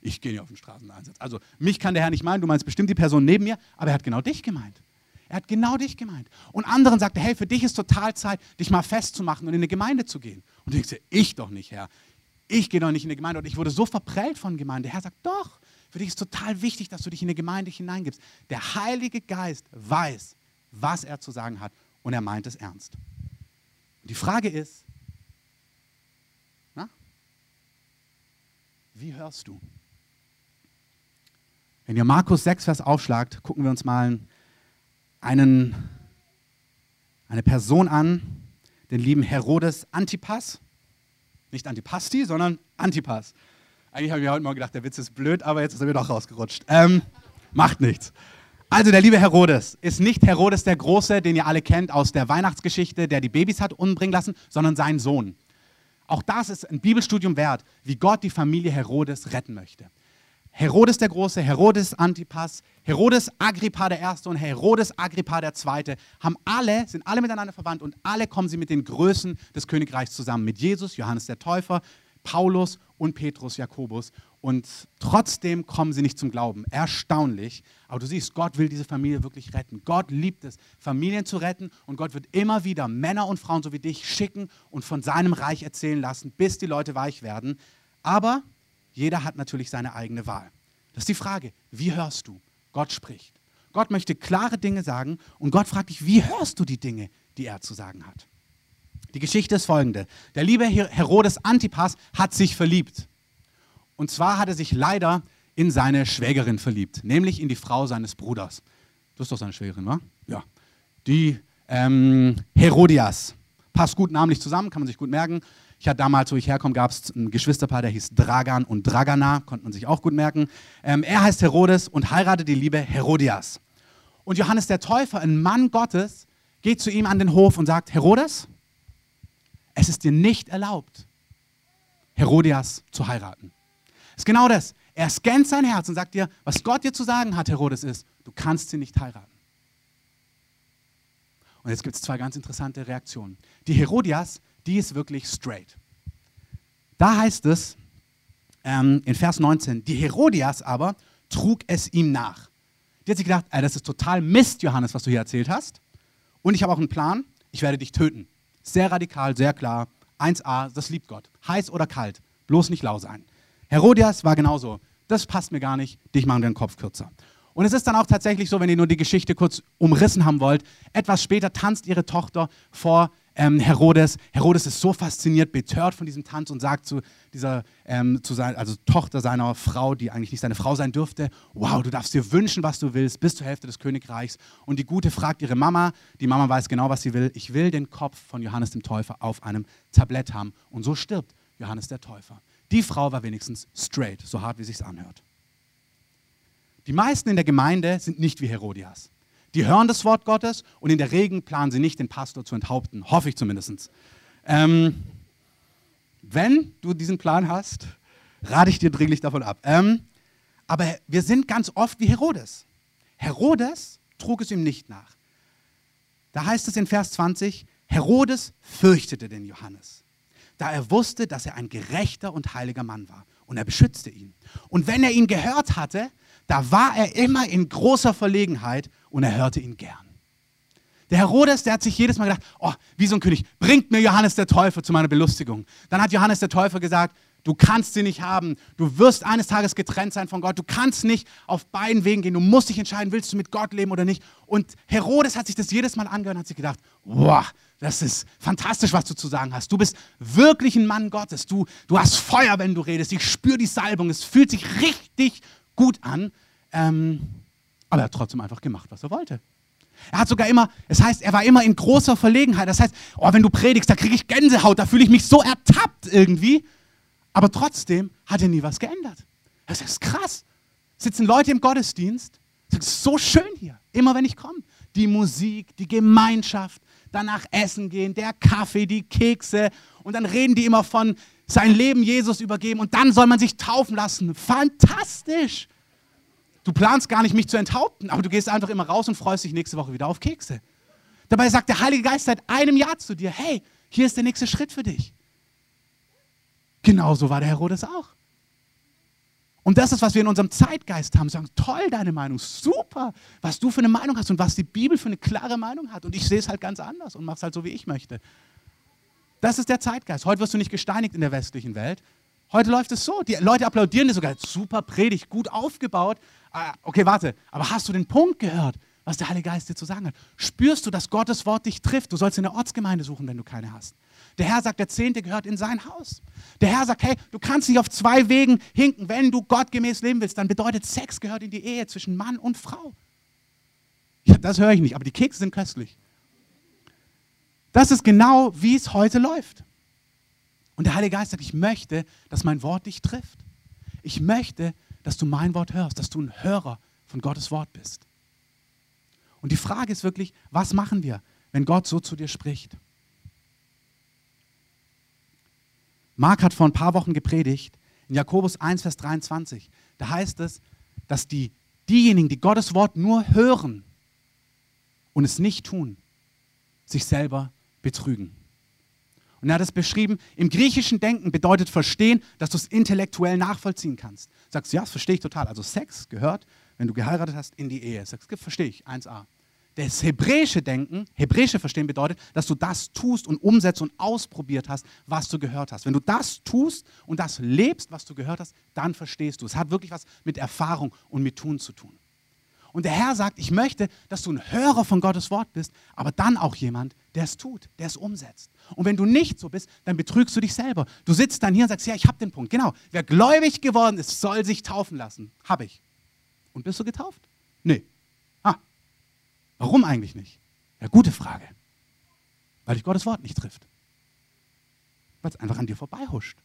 Speaker 1: Ich gehe nicht auf den Straßeneinsatz. Also mich kann der Herr nicht meinen, du meinst bestimmt die Person neben mir, aber er hat genau dich gemeint. Er hat genau dich gemeint. Und anderen sagte, hey, für dich ist total Zeit, dich mal festzumachen und in eine Gemeinde zu gehen. Und du denkst dir, ich doch nicht, Herr. Ich gehe doch nicht in eine Gemeinde. Und ich wurde so verprellt von Gemeinde. Der Herr sagt, doch, für dich ist total wichtig, dass du dich in eine Gemeinde hineingibst. Der Heilige Geist weiß, was er zu sagen hat und er meint es ernst. Und die Frage ist, na, wie hörst du? Wenn ihr Markus 6, Vers aufschlagt, gucken wir uns mal einen, eine Person an, den lieben Herodes Antipas. Nicht Antipasti, sondern Antipas. Eigentlich habe ich mir heute Morgen gedacht, der Witz ist blöd, aber jetzt ist er mir doch rausgerutscht. Ähm, macht nichts. Also der liebe Herodes ist nicht Herodes der Große, den ihr alle kennt aus der Weihnachtsgeschichte, der die Babys hat umbringen lassen, sondern sein Sohn. Auch das ist ein Bibelstudium wert, wie Gott die Familie Herodes retten möchte. Herodes der Große, Herodes Antipas, Herodes Agrippa der Erste und Herodes Agrippa der Zweite haben alle, sind alle miteinander verwandt und alle kommen sie mit den Größen des Königreichs zusammen. Mit Jesus, Johannes der Täufer, Paulus und Petrus, Jakobus. Und trotzdem kommen sie nicht zum Glauben. Erstaunlich. Aber du siehst, Gott will diese Familie wirklich retten. Gott liebt es, Familien zu retten. Und Gott wird immer wieder Männer und Frauen so wie dich schicken und von seinem Reich erzählen lassen, bis die Leute weich werden. Aber jeder hat natürlich seine eigene Wahl. Das ist die Frage, wie hörst du? Gott spricht. Gott möchte klare Dinge sagen und Gott fragt dich, wie hörst du die Dinge, die er zu sagen hat? Die Geschichte ist folgende. Der liebe Herodes Antipas hat sich verliebt. Und zwar hat er sich leider in seine Schwägerin verliebt, nämlich in die Frau seines Bruders. Du bist doch seine Schwägerin, wa? Ja. Die ähm, Herodias. Passt gut namentlich zusammen, kann man sich gut merken. Ich hatte damals, wo ich herkomme, gab es ein Geschwisterpaar, der hieß Dragan und Dragana, konnte man sich auch gut merken. Ähm, er heißt Herodes und heiratet die liebe Herodias. Und Johannes der Täufer, ein Mann Gottes, geht zu ihm an den Hof und sagt, Herodes, es ist dir nicht erlaubt, Herodias zu heiraten. Das ist genau das. Er scannt sein Herz und sagt dir, was Gott dir zu sagen hat, Herodes, ist, du kannst sie nicht heiraten. Und jetzt gibt es zwei ganz interessante Reaktionen. Die Herodias die ist wirklich straight. Da heißt es ähm, in Vers 19, die Herodias aber trug es ihm nach. Die hat sich gedacht, das ist total Mist, Johannes, was du hier erzählt hast. Und ich habe auch einen Plan, ich werde dich töten. Sehr radikal, sehr klar. 1a, das liebt Gott. Heiß oder kalt, bloß nicht lau sein. Herodias war genauso. Das passt mir gar nicht, dich machen wir den Kopf kürzer. Und es ist dann auch tatsächlich so, wenn ihr nur die Geschichte kurz umrissen haben wollt, etwas später tanzt ihre Tochter vor ähm, Herodes. Herodes ist so fasziniert, betört von diesem Tanz und sagt zu dieser, ähm, zu sein, also Tochter seiner Frau, die eigentlich nicht seine Frau sein dürfte, wow, du darfst dir wünschen, was du willst, bis zur Hälfte des Königreichs. Und die Gute fragt ihre Mama, die Mama weiß genau, was sie will, ich will den Kopf von Johannes dem Täufer auf einem Tablett haben. Und so stirbt Johannes der Täufer. Die Frau war wenigstens straight, so hart wie sich's anhört. Die meisten in der Gemeinde sind nicht wie Herodias. Die hören das Wort Gottes und in der Regel planen sie nicht, den Pastor zu enthaupten. Hoffe ich zumindest. Ähm, wenn du diesen Plan hast, rate ich dir dringlich davon ab. Ähm, aber wir sind ganz oft wie Herodes. Herodes trug es ihm nicht nach. Da heißt es in Vers 20, Herodes fürchtete den Johannes, da er wusste, dass er ein gerechter und heiliger Mann war und er beschützte ihn. Und wenn er ihn gehört hatte, da war er immer in großer Verlegenheit und er hörte ihn gern. Der Herodes, der hat sich jedes Mal gedacht, oh, wie so ein König, bringt mir Johannes der Täufer zu meiner Belustigung. Dann hat Johannes der Täufer gesagt, du kannst sie nicht haben, du wirst eines Tages getrennt sein von Gott, du kannst nicht auf beiden Wegen gehen, du musst dich entscheiden, willst du mit Gott leben oder nicht. Und Herodes hat sich das jedes Mal angehört und hat sich gedacht, wow, das ist fantastisch, was du zu sagen hast. Du bist wirklich ein Mann Gottes, du, du hast Feuer, wenn du redest, ich spüre die Salbung, es fühlt sich richtig gut an. Ähm, aber er hat trotzdem einfach gemacht, was er wollte. Er hat sogar immer, es heißt, er war immer in großer Verlegenheit. Das heißt, oh, wenn du predigst, da kriege ich Gänsehaut, da fühle ich mich so ertappt irgendwie. Aber trotzdem hat er nie was geändert. Das ist krass. Sitzen Leute im Gottesdienst, es ist so schön hier, immer wenn ich komme. Die Musik, die Gemeinschaft, danach essen gehen, der Kaffee, die Kekse. Und dann reden die immer von sein Leben Jesus übergeben und dann soll man sich taufen lassen. Fantastisch. Du planst gar nicht, mich zu enthaupten, aber du gehst einfach immer raus und freust dich nächste Woche wieder auf Kekse. Dabei sagt der Heilige Geist seit einem Jahr zu dir, hey, hier ist der nächste Schritt für dich. Genauso war der Herodes auch. Und das ist, was wir in unserem Zeitgeist haben. Sagen, toll, deine Meinung, super, was du für eine Meinung hast und was die Bibel für eine klare Meinung hat. Und ich sehe es halt ganz anders und mache es halt so, wie ich möchte. Das ist der Zeitgeist. Heute wirst du nicht gesteinigt in der westlichen Welt. Heute läuft es so. Die Leute applaudieren dir sogar. Super Predigt, gut aufgebaut. Ah, okay, warte, aber hast du den Punkt gehört, was der Heilige Geist dir zu sagen hat? Spürst du, dass Gottes Wort dich trifft? Du sollst in der Ortsgemeinde suchen, wenn du keine hast. Der Herr sagt, der Zehnte gehört in sein Haus. Der Herr sagt, hey, du kannst nicht auf zwei Wegen hinken. Wenn du gottgemäß leben willst, dann bedeutet Sex gehört in die Ehe zwischen Mann und Frau. Ja, das höre ich nicht, aber die Kekse sind köstlich. Das ist genau, wie es heute läuft. Und der Heilige Geist sagt, ich möchte, dass mein Wort dich trifft. Ich möchte, dass du mein Wort hörst, dass du ein Hörer von Gottes Wort bist. Und die Frage ist wirklich, was machen wir, wenn Gott so zu dir spricht? Mark hat vor ein paar Wochen gepredigt, in Jakobus 1, Vers 23. Da heißt es, dass die, diejenigen, die Gottes Wort nur hören und es nicht tun, sich selber betrügen. Und er hat es beschrieben, im griechischen Denken bedeutet verstehen, dass du es intellektuell nachvollziehen kannst. Sagst du, ja, das verstehe ich total. Also Sex gehört, wenn du geheiratet hast, in die Ehe. Sagst du, verstehe ich, 1a. Das hebräische Denken, hebräische Verstehen bedeutet, dass du das tust und umsetzt und ausprobiert hast, was du gehört hast. Wenn du das tust und das lebst, was du gehört hast, dann verstehst du. Es hat wirklich was mit Erfahrung und mit Tun zu tun. Und der Herr sagt, ich möchte, dass du ein Hörer von Gottes Wort bist, aber dann auch jemand, der es tut, der es umsetzt. Und wenn du nicht so bist, dann betrügst du dich selber. Du sitzt dann hier und sagst, ja, ich habe den Punkt. Genau, wer gläubig geworden ist, soll sich taufen lassen. Habe ich. Und bist du getauft? Nee. Ah, warum eigentlich nicht? Ja, gute Frage. Weil dich Gottes Wort nicht trifft. Weil es einfach an dir vorbeihuscht.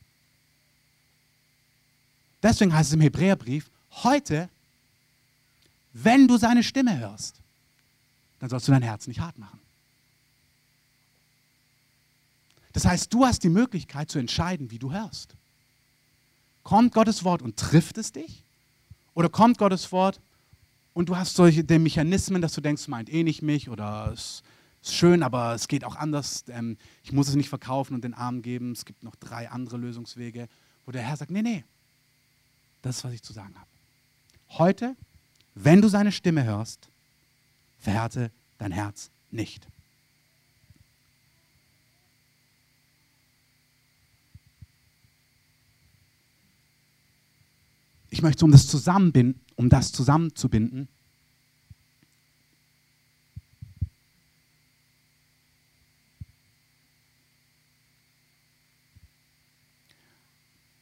Speaker 1: Deswegen heißt es im Hebräerbrief, heute wenn du seine Stimme hörst, dann sollst du dein Herz nicht hart machen. Das heißt, du hast die Möglichkeit zu entscheiden, wie du hörst. Kommt Gottes Wort und trifft es dich? Oder kommt Gottes Wort und du hast solche die Mechanismen, dass du denkst, meint eh nicht mich oder es ist schön, aber es geht auch anders. Ähm, ich muss es nicht verkaufen und den Arm geben. Es gibt noch drei andere Lösungswege, wo der Herr sagt, nee, nee, das ist, was ich zu sagen habe. Heute wenn du seine Stimme hörst, verhärte dein Herz nicht. Ich möchte, um das zusammenbinden, um das zusammenzubinden,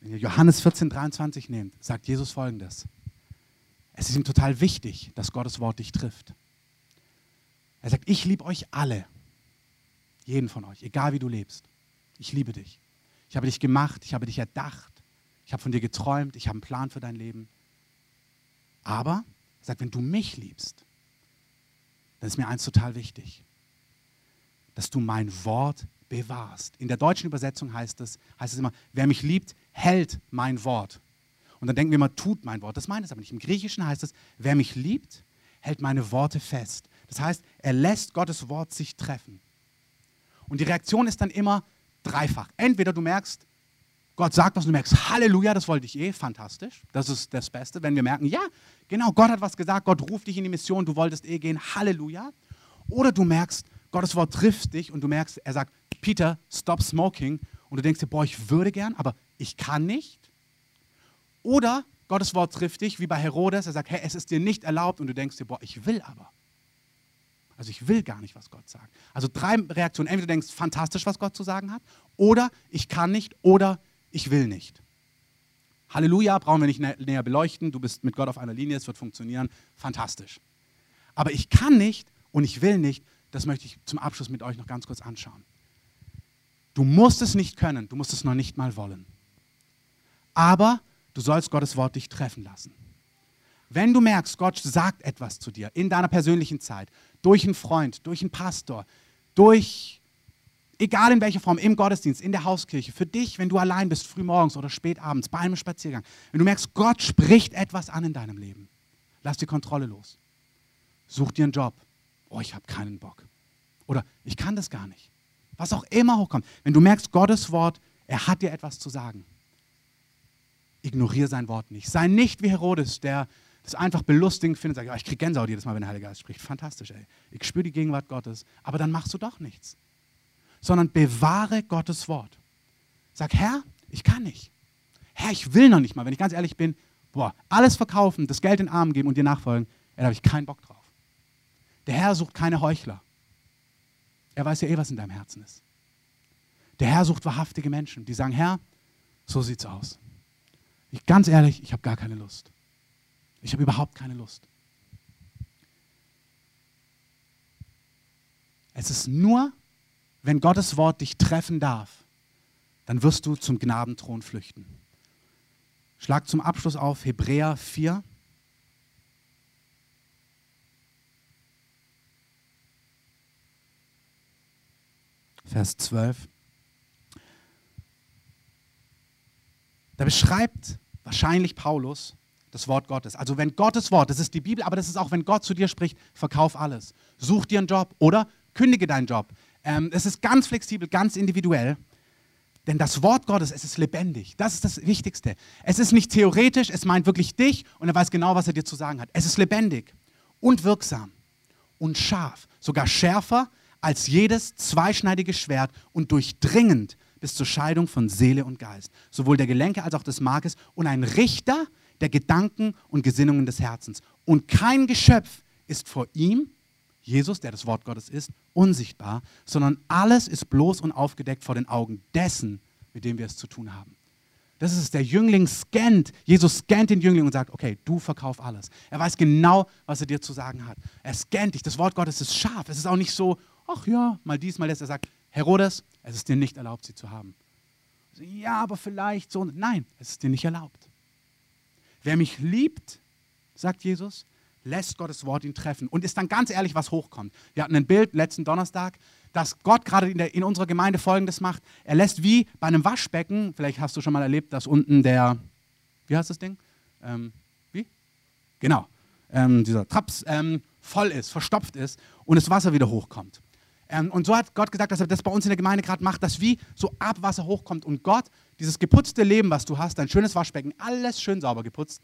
Speaker 1: Wenn ihr Johannes 14, 23 nehmt, sagt Jesus folgendes. Es ist ihm total wichtig, dass Gottes Wort dich trifft. Er sagt, ich liebe euch alle, jeden von euch, egal wie du lebst. Ich liebe dich. Ich habe dich gemacht, ich habe dich erdacht, ich habe von dir geträumt, ich habe einen Plan für dein Leben. Aber, er sagt, wenn du mich liebst, dann ist mir eins total wichtig, dass du mein Wort bewahrst. In der deutschen Übersetzung heißt es, heißt es immer, wer mich liebt, hält mein Wort. Und dann denken wir immer, tut mein Wort. Das meint es aber nicht. Im Griechischen heißt es, wer mich liebt, hält meine Worte fest. Das heißt, er lässt Gottes Wort sich treffen. Und die Reaktion ist dann immer dreifach. Entweder du merkst, Gott sagt was und du merkst, Halleluja, das wollte ich eh, fantastisch. Das ist das Beste, wenn wir merken, ja, genau, Gott hat was gesagt, Gott ruft dich in die Mission, du wolltest eh gehen, Halleluja. Oder du merkst, Gottes Wort trifft dich und du merkst, er sagt, Peter, stop smoking. Und du denkst dir, boah, ich würde gern, aber ich kann nicht. Oder Gottes Wort trifft dich, wie bei Herodes, er sagt, hey, es ist dir nicht erlaubt und du denkst dir, boah, ich will aber. Also ich will gar nicht, was Gott sagt. Also drei Reaktionen. Entweder du denkst, fantastisch, was Gott zu sagen hat, oder ich kann nicht, oder ich will nicht. Halleluja, brauchen wir nicht näher beleuchten. Du bist mit Gott auf einer Linie, es wird funktionieren. Fantastisch. Aber ich kann nicht und ich will nicht, das möchte ich zum Abschluss mit euch noch ganz kurz anschauen. Du musst es nicht können, du musst es noch nicht mal wollen. Aber du sollst Gottes Wort dich treffen lassen. Wenn du merkst, Gott sagt etwas zu dir in deiner persönlichen Zeit, durch einen Freund, durch einen Pastor, durch, egal in welcher Form, im Gottesdienst, in der Hauskirche, für dich, wenn du allein bist, frühmorgens oder spät abends, bei einem Spaziergang, wenn du merkst, Gott spricht etwas an in deinem Leben, lass die Kontrolle los. Such dir einen Job. Oh, ich habe keinen Bock. Oder ich kann das gar nicht. Was auch immer hochkommt. Wenn du merkst, Gottes Wort, er hat dir etwas zu sagen, ignoriere sein Wort nicht. Sei nicht wie Herodes, der das einfach belustigend findet, sagt, ich kriege Gänsehaut jedes Mal, wenn der Heilige Geist spricht. Fantastisch, ey. Ich spüre die Gegenwart Gottes, aber dann machst du doch nichts. Sondern bewahre Gottes Wort. Sag, Herr, ich kann nicht. Herr, ich will noch nicht mal, wenn ich ganz ehrlich bin, boah, alles verkaufen, das Geld in den Arm geben und dir nachfolgen, da habe ich keinen Bock drauf. Der Herr sucht keine Heuchler. Er weiß ja eh, was in deinem Herzen ist. Der Herr sucht wahrhaftige Menschen, die sagen, Herr, so sieht's aus. Ich, ganz ehrlich, ich habe gar keine Lust. Ich habe überhaupt keine Lust. Es ist nur, wenn Gottes Wort dich treffen darf, dann wirst du zum Gnadenthron flüchten. Schlag zum Abschluss auf Hebräer 4. Vers 12. Da beschreibt wahrscheinlich Paulus das Wort Gottes. Also wenn Gottes Wort, das ist die Bibel, aber das ist auch, wenn Gott zu dir spricht, verkauf alles. Such dir einen Job oder kündige deinen Job. Ähm, es ist ganz flexibel, ganz individuell. Denn das Wort Gottes, es ist lebendig. Das ist das Wichtigste. Es ist nicht theoretisch, es meint wirklich dich und er weiß genau, was er dir zu sagen hat. Es ist lebendig und wirksam und scharf, sogar schärfer als jedes zweischneidige Schwert und durchdringend bis zur Scheidung von Seele und Geist, sowohl der Gelenke als auch des Markes und ein Richter der Gedanken und Gesinnungen des Herzens. Und kein Geschöpf ist vor ihm, Jesus, der das Wort Gottes ist, unsichtbar, sondern alles ist bloß und aufgedeckt vor den Augen dessen, mit dem wir es zu tun haben. Das ist es, der Jüngling scannt, Jesus scannt den Jüngling und sagt, okay, du verkauf alles. Er weiß genau, was er dir zu sagen hat. Er scannt dich, das Wort Gottes ist scharf. Es ist auch nicht so, ach ja, mal dies, mal das. Er sagt, Herodes, es ist dir nicht erlaubt, sie zu haben. Ja, aber vielleicht so. Nein, es ist dir nicht erlaubt. Wer mich liebt, sagt Jesus, lässt Gottes Wort ihn treffen und ist dann ganz ehrlich, was hochkommt. Wir hatten ein Bild letzten Donnerstag, dass Gott gerade in, in unserer Gemeinde Folgendes macht. Er lässt wie bei einem Waschbecken, vielleicht hast du schon mal erlebt, dass unten der, wie heißt das Ding? Ähm, wie? Genau, ähm, dieser Traps ähm, voll ist, verstopft ist und das Wasser wieder hochkommt. Ähm, und so hat Gott gesagt, dass er das bei uns in der Gemeinde gerade macht, dass wie so Abwasser hochkommt und Gott dieses geputzte Leben, was du hast, dein schönes Waschbecken, alles schön sauber geputzt,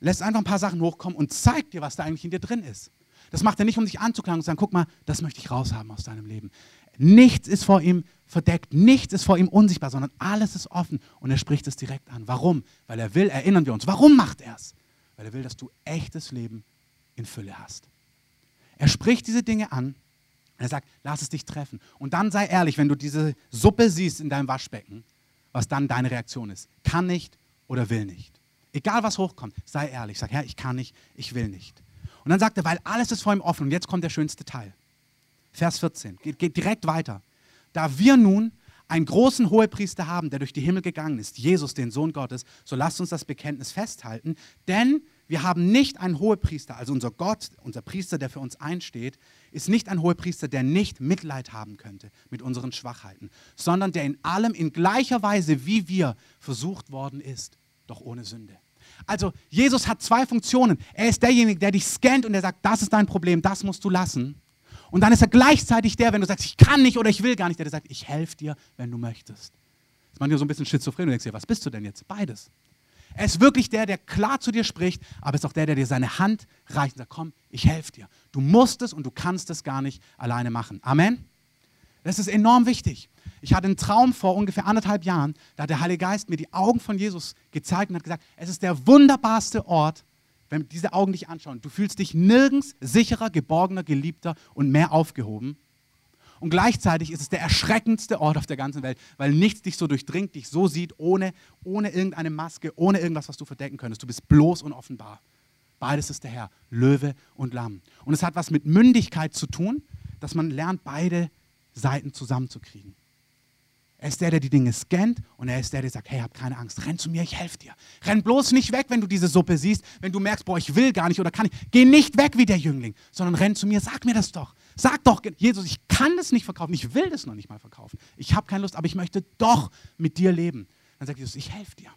Speaker 1: lässt einfach ein paar Sachen hochkommen und zeigt dir, was da eigentlich in dir drin ist. Das macht er nicht, um dich anzuklagen und zu sagen, guck mal, das möchte ich raushaben aus deinem Leben. Nichts ist vor ihm verdeckt, nichts ist vor ihm unsichtbar, sondern alles ist offen und er spricht es direkt an. Warum? Weil er will, erinnern wir uns. Warum macht er es? Weil er will, dass du echtes Leben in Fülle hast. Er spricht diese Dinge an er sagt, lass es dich treffen. Und dann sei ehrlich, wenn du diese Suppe siehst in deinem Waschbecken, was dann deine Reaktion ist. Kann nicht oder will nicht. Egal was hochkommt, sei ehrlich. Sag, Herr, ich kann nicht, ich will nicht. Und dann sagt er, weil alles ist vor ihm offen. Und jetzt kommt der schönste Teil. Vers 14. Geht, geht direkt weiter. Da wir nun einen großen Hohepriester haben, der durch die Himmel gegangen ist, Jesus, den Sohn Gottes, so lasst uns das Bekenntnis festhalten, denn wir haben nicht einen Hohepriester, also unser Gott, unser Priester, der für uns einsteht, ist nicht ein Hohepriester, der nicht Mitleid haben könnte mit unseren Schwachheiten, sondern der in allem in gleicher Weise wie wir versucht worden ist, doch ohne Sünde. Also Jesus hat zwei Funktionen. Er ist derjenige, der dich scannt und der sagt, das ist dein Problem, das musst du lassen. Und dann ist er gleichzeitig der, wenn du sagst, ich kann nicht oder ich will gar nicht, der, der sagt, ich helfe dir, wenn du möchtest. Das ist manchmal so ein bisschen schizophren. Du denkst dir, was bist du denn jetzt? Beides. Er ist wirklich der, der klar zu dir spricht, aber ist auch der, der dir seine Hand reicht und sagt, komm, ich helfe dir. Du musst es und du kannst es gar nicht alleine machen. Amen. Das ist enorm wichtig. Ich hatte einen Traum vor ungefähr anderthalb Jahren, da hat der Heilige Geist mir die Augen von Jesus gezeigt und hat gesagt, es ist der wunderbarste Ort, wenn diese Augen dich anschauen. Du fühlst dich nirgends sicherer, geborgener, geliebter und mehr aufgehoben und gleichzeitig ist es der erschreckendste Ort auf der ganzen Welt, weil nichts dich so durchdringt, dich so sieht, ohne, ohne irgendeine Maske, ohne irgendwas, was du verdecken könntest. Du bist bloß und offenbar. Beides ist der Herr, Löwe und Lamm. Und es hat was mit Mündigkeit zu tun, dass man lernt, beide Seiten zusammenzukriegen. Er ist der, der die Dinge scannt und er ist der, der sagt, hey, hab keine Angst, renn zu mir, ich helfe dir. Renn bloß nicht weg, wenn du diese Suppe siehst, wenn du merkst, boah, ich will gar nicht oder kann nicht. Geh nicht weg wie der Jüngling, sondern renn zu mir, sag mir das doch. Sag doch, Jesus, ich kann das nicht verkaufen, ich will das noch nicht mal verkaufen. Ich habe keine Lust, aber ich möchte doch mit dir leben. Dann sagt Jesus, ich helfe dir.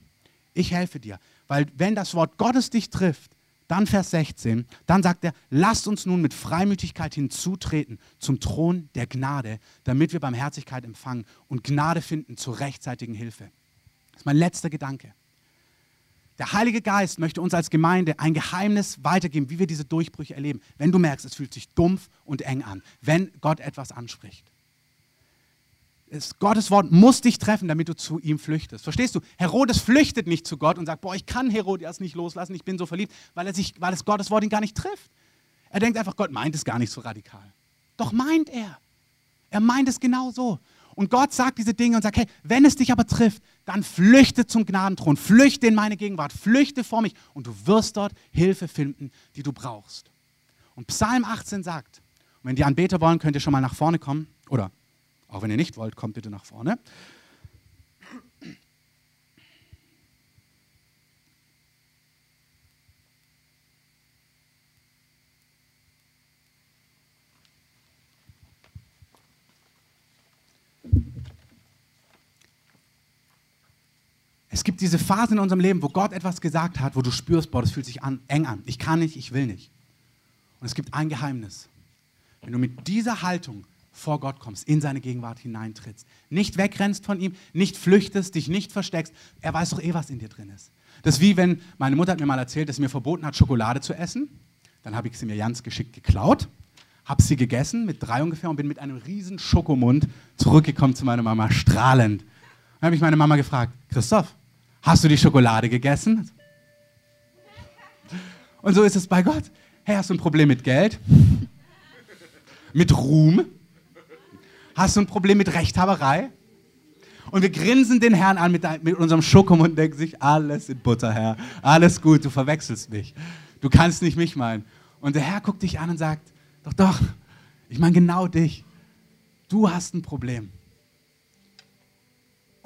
Speaker 1: Ich helfe dir. Weil wenn das Wort Gottes dich trifft, dann Vers 16, dann sagt er, lasst uns nun mit Freimütigkeit hinzutreten zum Thron der Gnade, damit wir Barmherzigkeit empfangen und Gnade finden zur rechtzeitigen Hilfe. Das ist mein letzter Gedanke. Der Heilige Geist möchte uns als Gemeinde ein Geheimnis weitergeben, wie wir diese Durchbrüche erleben. Wenn du merkst, es fühlt sich dumpf und eng an, wenn Gott etwas anspricht. Das Gottes Wort muss dich treffen, damit du zu ihm flüchtest. Verstehst du? Herodes flüchtet nicht zu Gott und sagt, boah, ich kann Herodias nicht loslassen, ich bin so verliebt, weil, er sich, weil es Gottes Wort ihn gar nicht trifft. Er denkt einfach, Gott meint es gar nicht so radikal. Doch meint er. Er meint es genau so. Und Gott sagt diese Dinge und sagt, hey, wenn es dich aber trifft, dann flüchte zum Gnadenthron, flüchte in meine Gegenwart, flüchte vor mich und du wirst dort Hilfe finden, die du brauchst. Und Psalm 18 sagt, und wenn die Anbeter wollen, könnt ihr schon mal nach vorne kommen oder auch wenn ihr nicht wollt, kommt bitte nach vorne. Es gibt diese Phase in unserem Leben, wo Gott etwas gesagt hat, wo du spürst, boah, das fühlt sich an, eng an. Ich kann nicht, ich will nicht. Und es gibt ein Geheimnis. Wenn du mit dieser Haltung vor Gott kommst, in seine Gegenwart hineintrittst. Nicht wegrennst von ihm, nicht flüchtest, dich nicht versteckst. Er weiß doch eh, was in dir drin ist. Das ist wie wenn meine Mutter hat mir mal erzählt, dass sie mir verboten hat, Schokolade zu essen. Dann habe ich sie mir ganz geschickt geklaut, habe sie gegessen mit drei ungefähr und bin mit einem riesen Schokomund zurückgekommen zu meiner Mama, strahlend. Dann habe ich meine Mama gefragt, Christoph, hast du die Schokolade gegessen? Und so ist es bei Gott. Hey, hast du ein Problem mit Geld? mit Ruhm? Hast du ein Problem mit Rechthaberei? Und wir grinsen den Herrn an mit, mit unserem Schokomund und denken sich, alles in Butter, Herr. Alles gut, du verwechselst mich. Du kannst nicht mich meinen. Und der Herr guckt dich an und sagt, doch, doch, ich meine genau dich. Du hast ein Problem.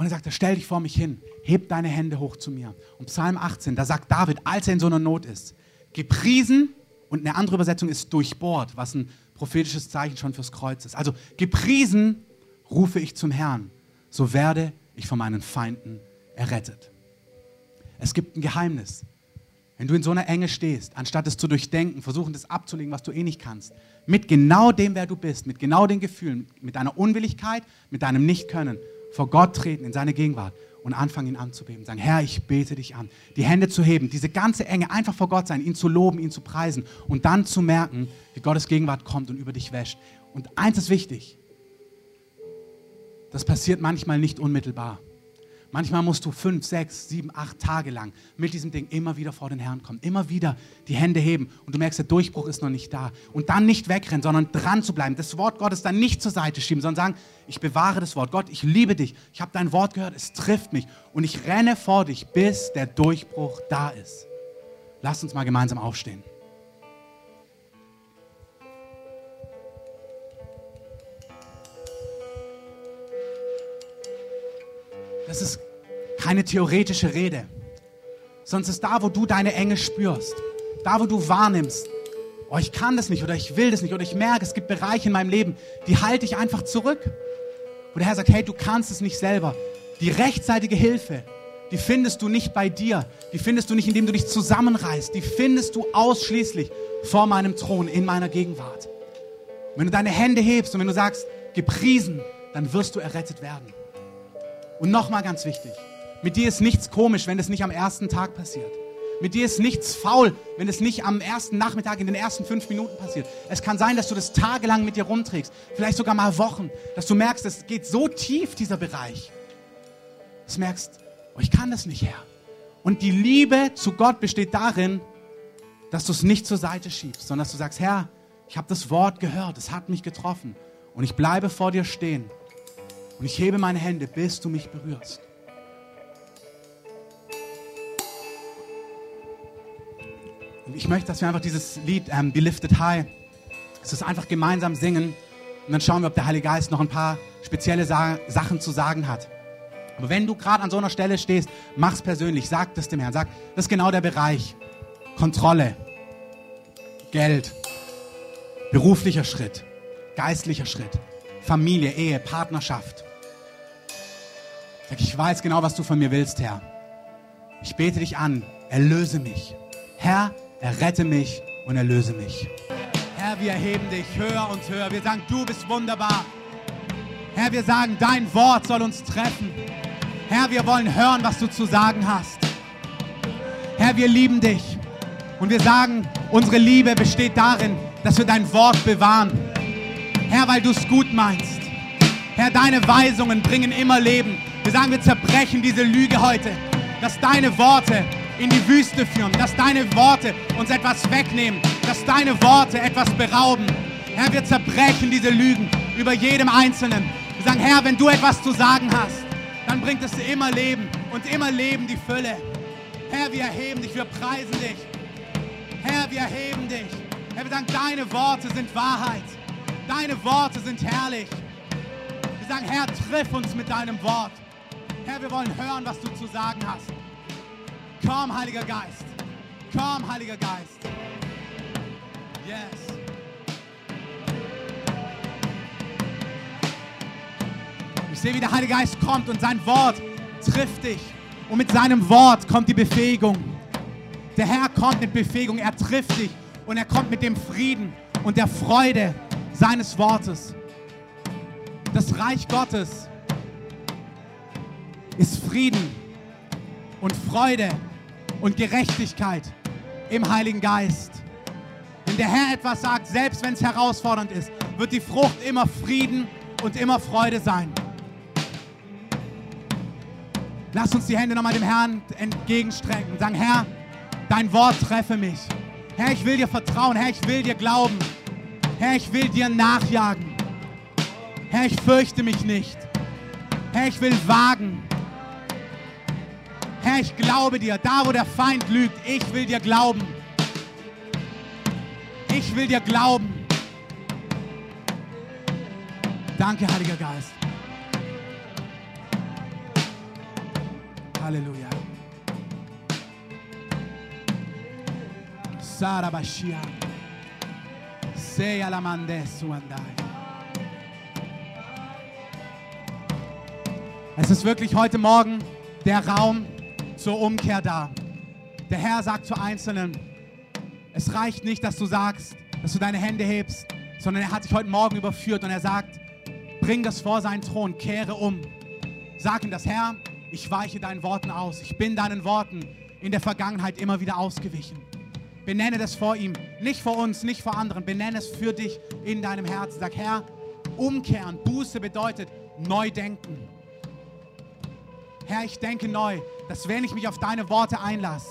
Speaker 1: Und er sagt, stell dich vor mich hin, heb deine Hände hoch zu mir. Und Psalm 18, da sagt David, als er in so einer Not ist, gepriesen und eine andere Übersetzung ist durchbohrt, was ein prophetisches Zeichen schon fürs Kreuz ist. Also gepriesen rufe ich zum Herrn, so werde ich von meinen Feinden errettet. Es gibt ein Geheimnis. Wenn du in so einer Enge stehst, anstatt es zu durchdenken, versuchen das abzulegen, was du eh nicht kannst, mit genau dem, wer du bist, mit genau den Gefühlen, mit deiner Unwilligkeit, mit deinem Nichtkönnen, vor Gott treten, in seine Gegenwart und anfangen, ihn anzubeten. Sagen, Herr, ich bete dich an. Die Hände zu heben, diese ganze Enge, einfach vor Gott sein, ihn zu loben, ihn zu preisen und dann zu merken, wie Gottes Gegenwart kommt und über dich wäscht. Und eins ist wichtig, das passiert manchmal nicht unmittelbar. Manchmal musst du fünf, sechs, sieben, acht Tage lang mit diesem Ding immer wieder vor den Herrn kommen, immer wieder die Hände heben und du merkst, der Durchbruch ist noch nicht da. Und dann nicht wegrennen, sondern dran zu bleiben, das Wort Gottes dann nicht zur Seite schieben, sondern sagen, ich bewahre das Wort. Gott, ich liebe dich, ich habe dein Wort gehört, es trifft mich und ich renne vor dich, bis der Durchbruch da ist. Lass uns mal gemeinsam aufstehen. Das ist keine theoretische Rede, es ist da, wo du deine Enge spürst. Da, wo du wahrnimmst, oh, ich kann das nicht oder ich will das nicht oder ich merke, es gibt Bereiche in meinem Leben, die halte ich einfach zurück. Wo der Herr sagt, hey, du kannst es nicht selber. Die rechtzeitige Hilfe, die findest du nicht bei dir. Die findest du nicht, indem du dich zusammenreißt. Die findest du ausschließlich vor meinem Thron, in meiner Gegenwart. Und wenn du deine Hände hebst und wenn du sagst, gepriesen, dann wirst du errettet werden. Und nochmal ganz wichtig, mit dir ist nichts komisch, wenn das nicht am ersten Tag passiert. Mit dir ist nichts faul, wenn es nicht am ersten Nachmittag in den ersten fünf Minuten passiert. Es kann sein, dass du das tagelang mit dir rumträgst, vielleicht sogar mal Wochen, dass du merkst, es geht so tief, dieser Bereich. Dass du merkst, oh, ich kann das nicht, Herr. Und die Liebe zu Gott besteht darin, dass du es nicht zur Seite schiebst, sondern dass du sagst, Herr, ich habe das Wort gehört, es hat mich getroffen und ich bleibe vor dir stehen und ich hebe meine Hände, bis du mich berührst. Und ich möchte, dass wir einfach dieses Lied ähm, Be Lifted High, dass wir es einfach gemeinsam singen und dann schauen wir, ob der Heilige Geist noch ein paar spezielle Sa Sachen zu sagen hat. Aber wenn du gerade an so einer Stelle stehst, mach's persönlich, sag das dem Herrn, sag, das ist genau der Bereich. Kontrolle, Geld, beruflicher Schritt, geistlicher Schritt, Familie, Ehe, Partnerschaft. Sag, ich weiß genau, was du von mir willst, Herr. Ich bete dich an, erlöse mich. Herr, errette mich und erlöse mich. Herr, wir erheben dich höher und höher. Wir sagen, du bist wunderbar. Herr, wir sagen, dein Wort soll uns treffen. Herr, wir wollen hören, was du zu sagen hast. Herr, wir lieben dich. Und wir sagen, unsere Liebe besteht darin, dass wir dein Wort bewahren. Herr, weil du es gut meinst. Herr, deine Weisungen bringen immer Leben. Wir sagen, wir zerbrechen diese Lüge heute, dass deine Worte in die Wüste führen, dass deine Worte uns etwas wegnehmen, dass deine Worte etwas berauben. Herr, wir zerbrechen diese Lügen über jedem Einzelnen. Wir sagen, Herr, wenn du etwas zu sagen hast, dann bringt es immer Leben und immer Leben die Fülle. Herr, wir erheben dich, wir preisen dich. Herr, wir erheben dich. Herr, wir sagen, deine Worte sind Wahrheit. Deine Worte sind herrlich. Wir sagen, Herr, triff uns mit deinem Wort. Herr, wir wollen hören, was du zu sagen hast. Komm, Heiliger Geist. Komm, Heiliger Geist. Yes. Ich sehe, wie der Heilige Geist kommt und sein Wort trifft dich. Und mit seinem Wort kommt die Befähigung. Der Herr kommt mit Befähigung, er trifft dich und er kommt mit dem Frieden und der Freude seines Wortes. Das Reich Gottes ist Frieden und Freude und Gerechtigkeit im Heiligen Geist. Wenn der Herr etwas sagt, selbst wenn es herausfordernd ist, wird die Frucht immer Frieden und immer Freude sein. Lass uns die Hände nochmal dem Herrn entgegenstrecken sagen, Herr, dein Wort treffe mich. Herr, ich will dir vertrauen. Herr, ich will dir glauben. Herr, ich will dir nachjagen. Herr, ich fürchte mich nicht. Herr, ich will wagen. Herr, ich glaube dir. Da, wo der Feind lügt, ich will dir glauben. Ich will dir glauben. Danke, Heiliger Geist. Halleluja. Sarabashia. Sei alamande suandai. Es ist wirklich heute Morgen der Raum zur Umkehr da. Der Herr sagt zu Einzelnen, es reicht nicht, dass du sagst, dass du deine Hände hebst, sondern er hat dich heute Morgen überführt und er sagt, bring das vor seinen Thron, kehre um. Sag ihm das, Herr, ich weiche deinen Worten aus. Ich bin deinen Worten in der Vergangenheit immer wieder ausgewichen. Benenne das vor ihm, nicht vor uns, nicht vor anderen. Benenne es für dich in deinem Herzen. Sag, Herr, umkehren, Buße bedeutet neu denken. Herr, ich denke neu, dass wenn ich mich auf deine Worte einlasse,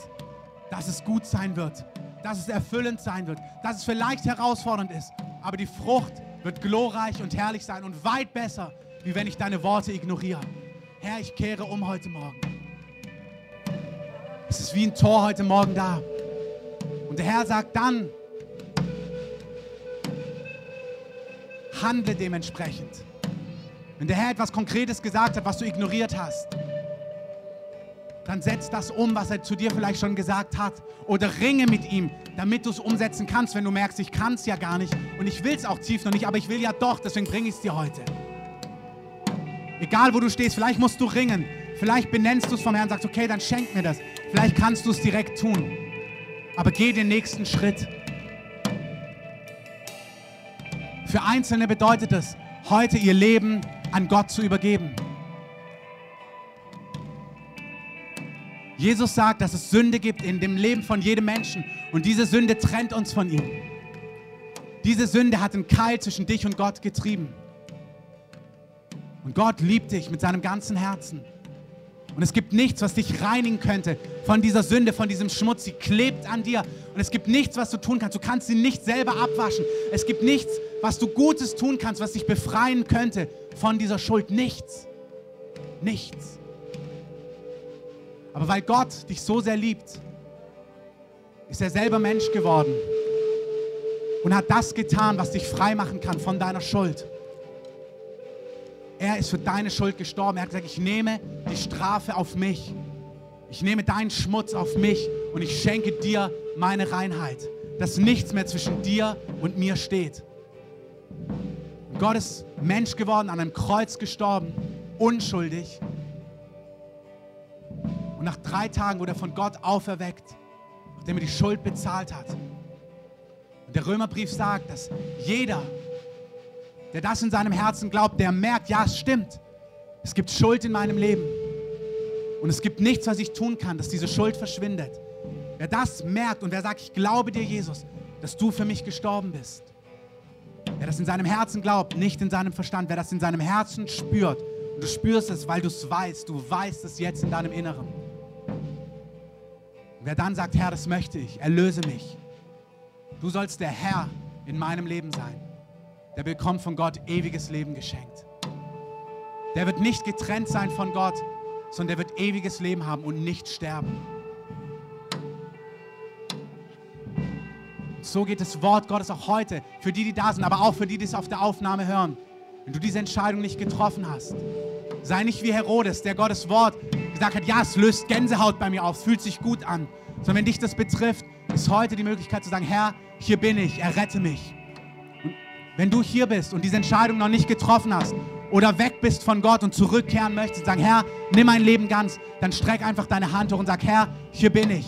Speaker 1: dass es gut sein wird, dass es erfüllend sein wird, dass es vielleicht herausfordernd ist, aber die Frucht wird glorreich und herrlich sein und weit besser, wie wenn ich deine Worte ignoriere. Herr, ich kehre um heute Morgen. Es ist wie ein Tor heute Morgen da. Und der Herr sagt dann, handle dementsprechend. Wenn der Herr etwas Konkretes gesagt hat, was du ignoriert hast, dann setz das um, was er zu dir vielleicht schon gesagt hat. Oder ringe mit ihm, damit du es umsetzen kannst, wenn du merkst, ich kann es ja gar nicht und ich will es auch tief noch nicht, aber ich will ja doch, deswegen bringe ich es dir heute. Egal wo du stehst, vielleicht musst du ringen, vielleicht benennst du es vom Herrn und sagst, okay, dann schenk mir das. Vielleicht kannst du es direkt tun. Aber geh den nächsten Schritt. Für Einzelne bedeutet es, heute ihr Leben an Gott zu übergeben. Jesus sagt, dass es Sünde gibt in dem Leben von jedem Menschen und diese Sünde trennt uns von ihm. Diese Sünde hat einen Keil zwischen dich und Gott getrieben. Und Gott liebt dich mit seinem ganzen Herzen. Und es gibt nichts, was dich reinigen könnte von dieser Sünde, von diesem Schmutz. Sie klebt an dir. Und es gibt nichts, was du tun kannst. Du kannst sie nicht selber abwaschen. Es gibt nichts, was du Gutes tun kannst, was dich befreien könnte von dieser Schuld. Nichts. Nichts. Aber weil Gott dich so sehr liebt, ist er selber Mensch geworden und hat das getan, was dich frei machen kann von deiner Schuld. Er ist für deine Schuld gestorben. Er hat gesagt, ich nehme die Strafe auf mich. Ich nehme deinen Schmutz auf mich und ich schenke dir meine Reinheit, dass nichts mehr zwischen dir und mir steht. Gott ist Mensch geworden, an einem Kreuz gestorben, unschuldig. Und nach drei Tagen wurde er von Gott auferweckt, nachdem er die Schuld bezahlt hat. Und der Römerbrief sagt, dass jeder, der das in seinem Herzen glaubt, der merkt, ja, es stimmt. Es gibt Schuld in meinem Leben. Und es gibt nichts, was ich tun kann, dass diese Schuld verschwindet. Wer das merkt und wer sagt, ich glaube dir, Jesus, dass du für mich gestorben bist, Wer das in seinem Herzen glaubt, nicht in seinem Verstand, wer das in seinem Herzen spürt, und du spürst es, weil du es weißt, du weißt es jetzt in deinem Inneren. Wer dann sagt, Herr, das möchte ich, erlöse mich. Du sollst der Herr in meinem Leben sein. Der bekommt von Gott ewiges Leben geschenkt. Der wird nicht getrennt sein von Gott, sondern der wird ewiges Leben haben und nicht sterben. So geht das Wort Gottes auch heute für die, die da sind, aber auch für die, die es auf der Aufnahme hören. Wenn du diese Entscheidung nicht getroffen hast, sei nicht wie Herodes, der Gottes Wort gesagt hat, ja, es löst Gänsehaut bei mir auf, es fühlt sich gut an. Sondern wenn dich das betrifft, ist heute die Möglichkeit zu sagen, Herr, hier bin ich, errette mich. Und wenn du hier bist und diese Entscheidung noch nicht getroffen hast oder weg bist von Gott und zurückkehren möchtest, sagen, Herr, nimm mein Leben ganz, dann streck einfach deine Hand hoch und sag, Herr, hier bin ich.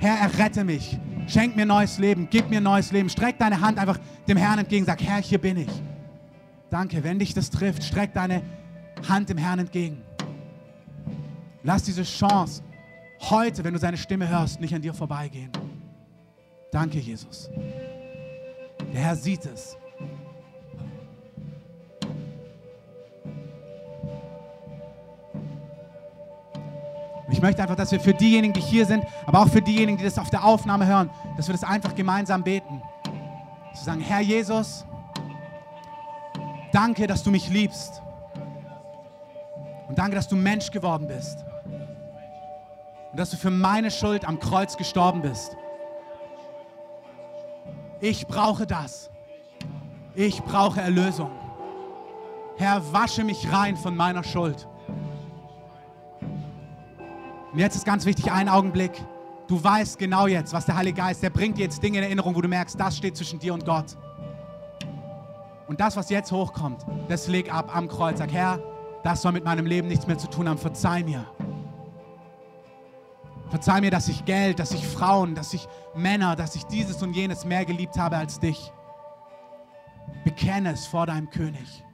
Speaker 1: Herr, errette mich. Schenk mir neues Leben, gib mir neues Leben. Streck deine Hand einfach dem Herrn entgegen, sag, Herr, hier bin ich. Danke, wenn dich das trifft, streck deine Hand dem Herrn entgegen. Lass diese Chance heute, wenn du seine Stimme hörst, nicht an dir vorbeigehen. Danke, Jesus. Der Herr sieht es. ich möchte einfach, dass wir für diejenigen, die hier sind, aber auch für diejenigen, die das auf der Aufnahme hören, dass wir das einfach gemeinsam beten. Zu sagen, Herr Jesus, danke, dass du mich liebst. Und danke, dass du Mensch geworden bist. Und dass du für meine Schuld am Kreuz gestorben bist. Ich brauche das. Ich brauche Erlösung. Herr, wasche mich rein von meiner Schuld. Und jetzt ist ganz wichtig, ein Augenblick. Du weißt genau jetzt, was der Heilige Geist, der bringt dir jetzt Dinge in Erinnerung, wo du merkst, das steht zwischen dir und Gott. Und das, was jetzt hochkommt, das leg ab am Kreuz. Sag, Herr, das soll mit meinem Leben nichts mehr zu tun haben. Verzeih mir. Verzeih mir, dass ich Geld, dass ich Frauen, dass ich Männer, dass ich dieses und jenes mehr geliebt habe als dich. Bekenne es vor deinem König.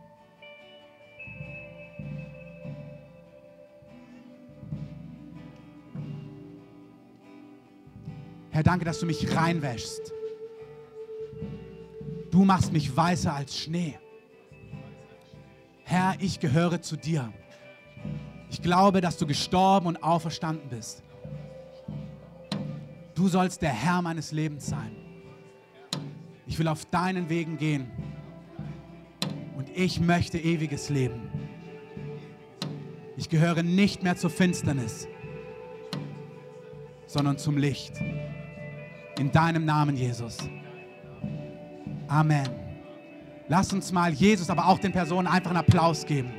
Speaker 1: Herr, danke, dass du mich reinwäschst. Du machst mich weißer als Schnee. Herr, ich gehöre zu dir. Ich glaube, dass du gestorben und auferstanden bist. Du sollst der Herr meines Lebens sein. Ich will auf deinen Wegen gehen. Und ich möchte ewiges Leben. Ich gehöre nicht mehr zur Finsternis, sondern zum Licht. In deinem Namen, Jesus. Amen. Lass uns mal Jesus, aber auch den Personen einfach einen Applaus geben.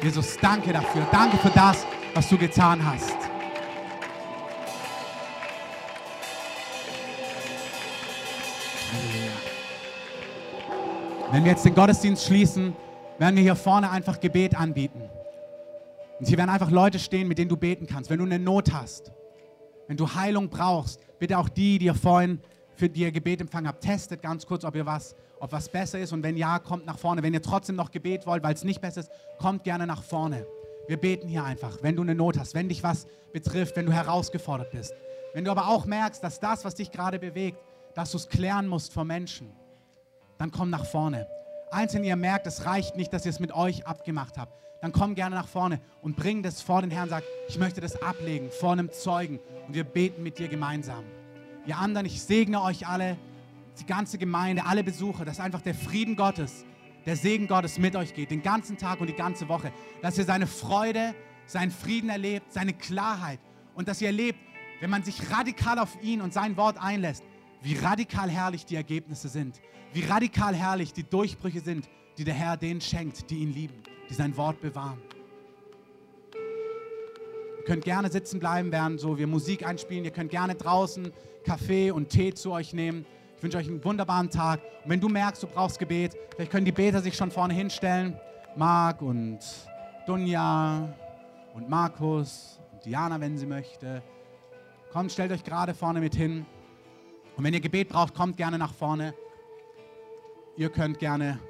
Speaker 1: Jesus, danke dafür. Danke für das, was du getan hast. Wenn wir jetzt den Gottesdienst schließen, werden wir hier vorne einfach Gebet anbieten. Und hier werden einfach Leute stehen, mit denen du beten kannst. Wenn du eine Not hast, wenn du Heilung brauchst, bitte auch die, die ihr vorhin für die ihr Gebet empfangen habt, testet ganz kurz, ob ihr was, ob was besser ist. Und wenn ja, kommt nach vorne. Wenn ihr trotzdem noch Gebet wollt, weil es nicht besser ist, kommt gerne nach vorne. Wir beten hier einfach, wenn du eine Not hast, wenn dich was betrifft, wenn du herausgefordert bist. Wenn du aber auch merkst, dass das, was dich gerade bewegt, dass du es klären musst vor Menschen, dann komm nach vorne. Eins, wenn ihr merkt, es reicht nicht, dass ihr es mit euch abgemacht habt, dann komm gerne nach vorne und bring das vor den Herrn. Sag, ich möchte das ablegen vor einem Zeugen und wir beten mit dir gemeinsam. Ihr anderen, ich segne euch alle, die ganze Gemeinde, alle Besucher, dass einfach der Frieden Gottes, der Segen Gottes mit euch geht, den ganzen Tag und die ganze Woche. Dass ihr seine Freude, seinen Frieden erlebt, seine Klarheit und dass ihr erlebt, wenn man sich radikal auf ihn und sein Wort einlässt, wie radikal herrlich die Ergebnisse sind, wie radikal herrlich die Durchbrüche sind, die der Herr denen schenkt, die ihn lieben, die sein Wort bewahren. Ihr könnt gerne sitzen bleiben, während so wir Musik einspielen. Ihr könnt gerne draußen Kaffee und Tee zu euch nehmen. Ich wünsche euch einen wunderbaren Tag. Und wenn du merkst, du brauchst Gebet, vielleicht können die Beter sich schon vorne hinstellen. Marc und Dunja und Markus und Diana, wenn sie möchte. Kommt, stellt euch gerade vorne mit hin. Und wenn ihr Gebet braucht, kommt gerne nach vorne. Ihr könnt gerne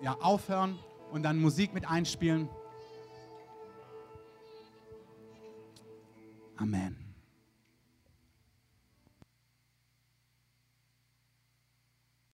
Speaker 1: ja, aufhören und dann Musik mit einspielen. Amen.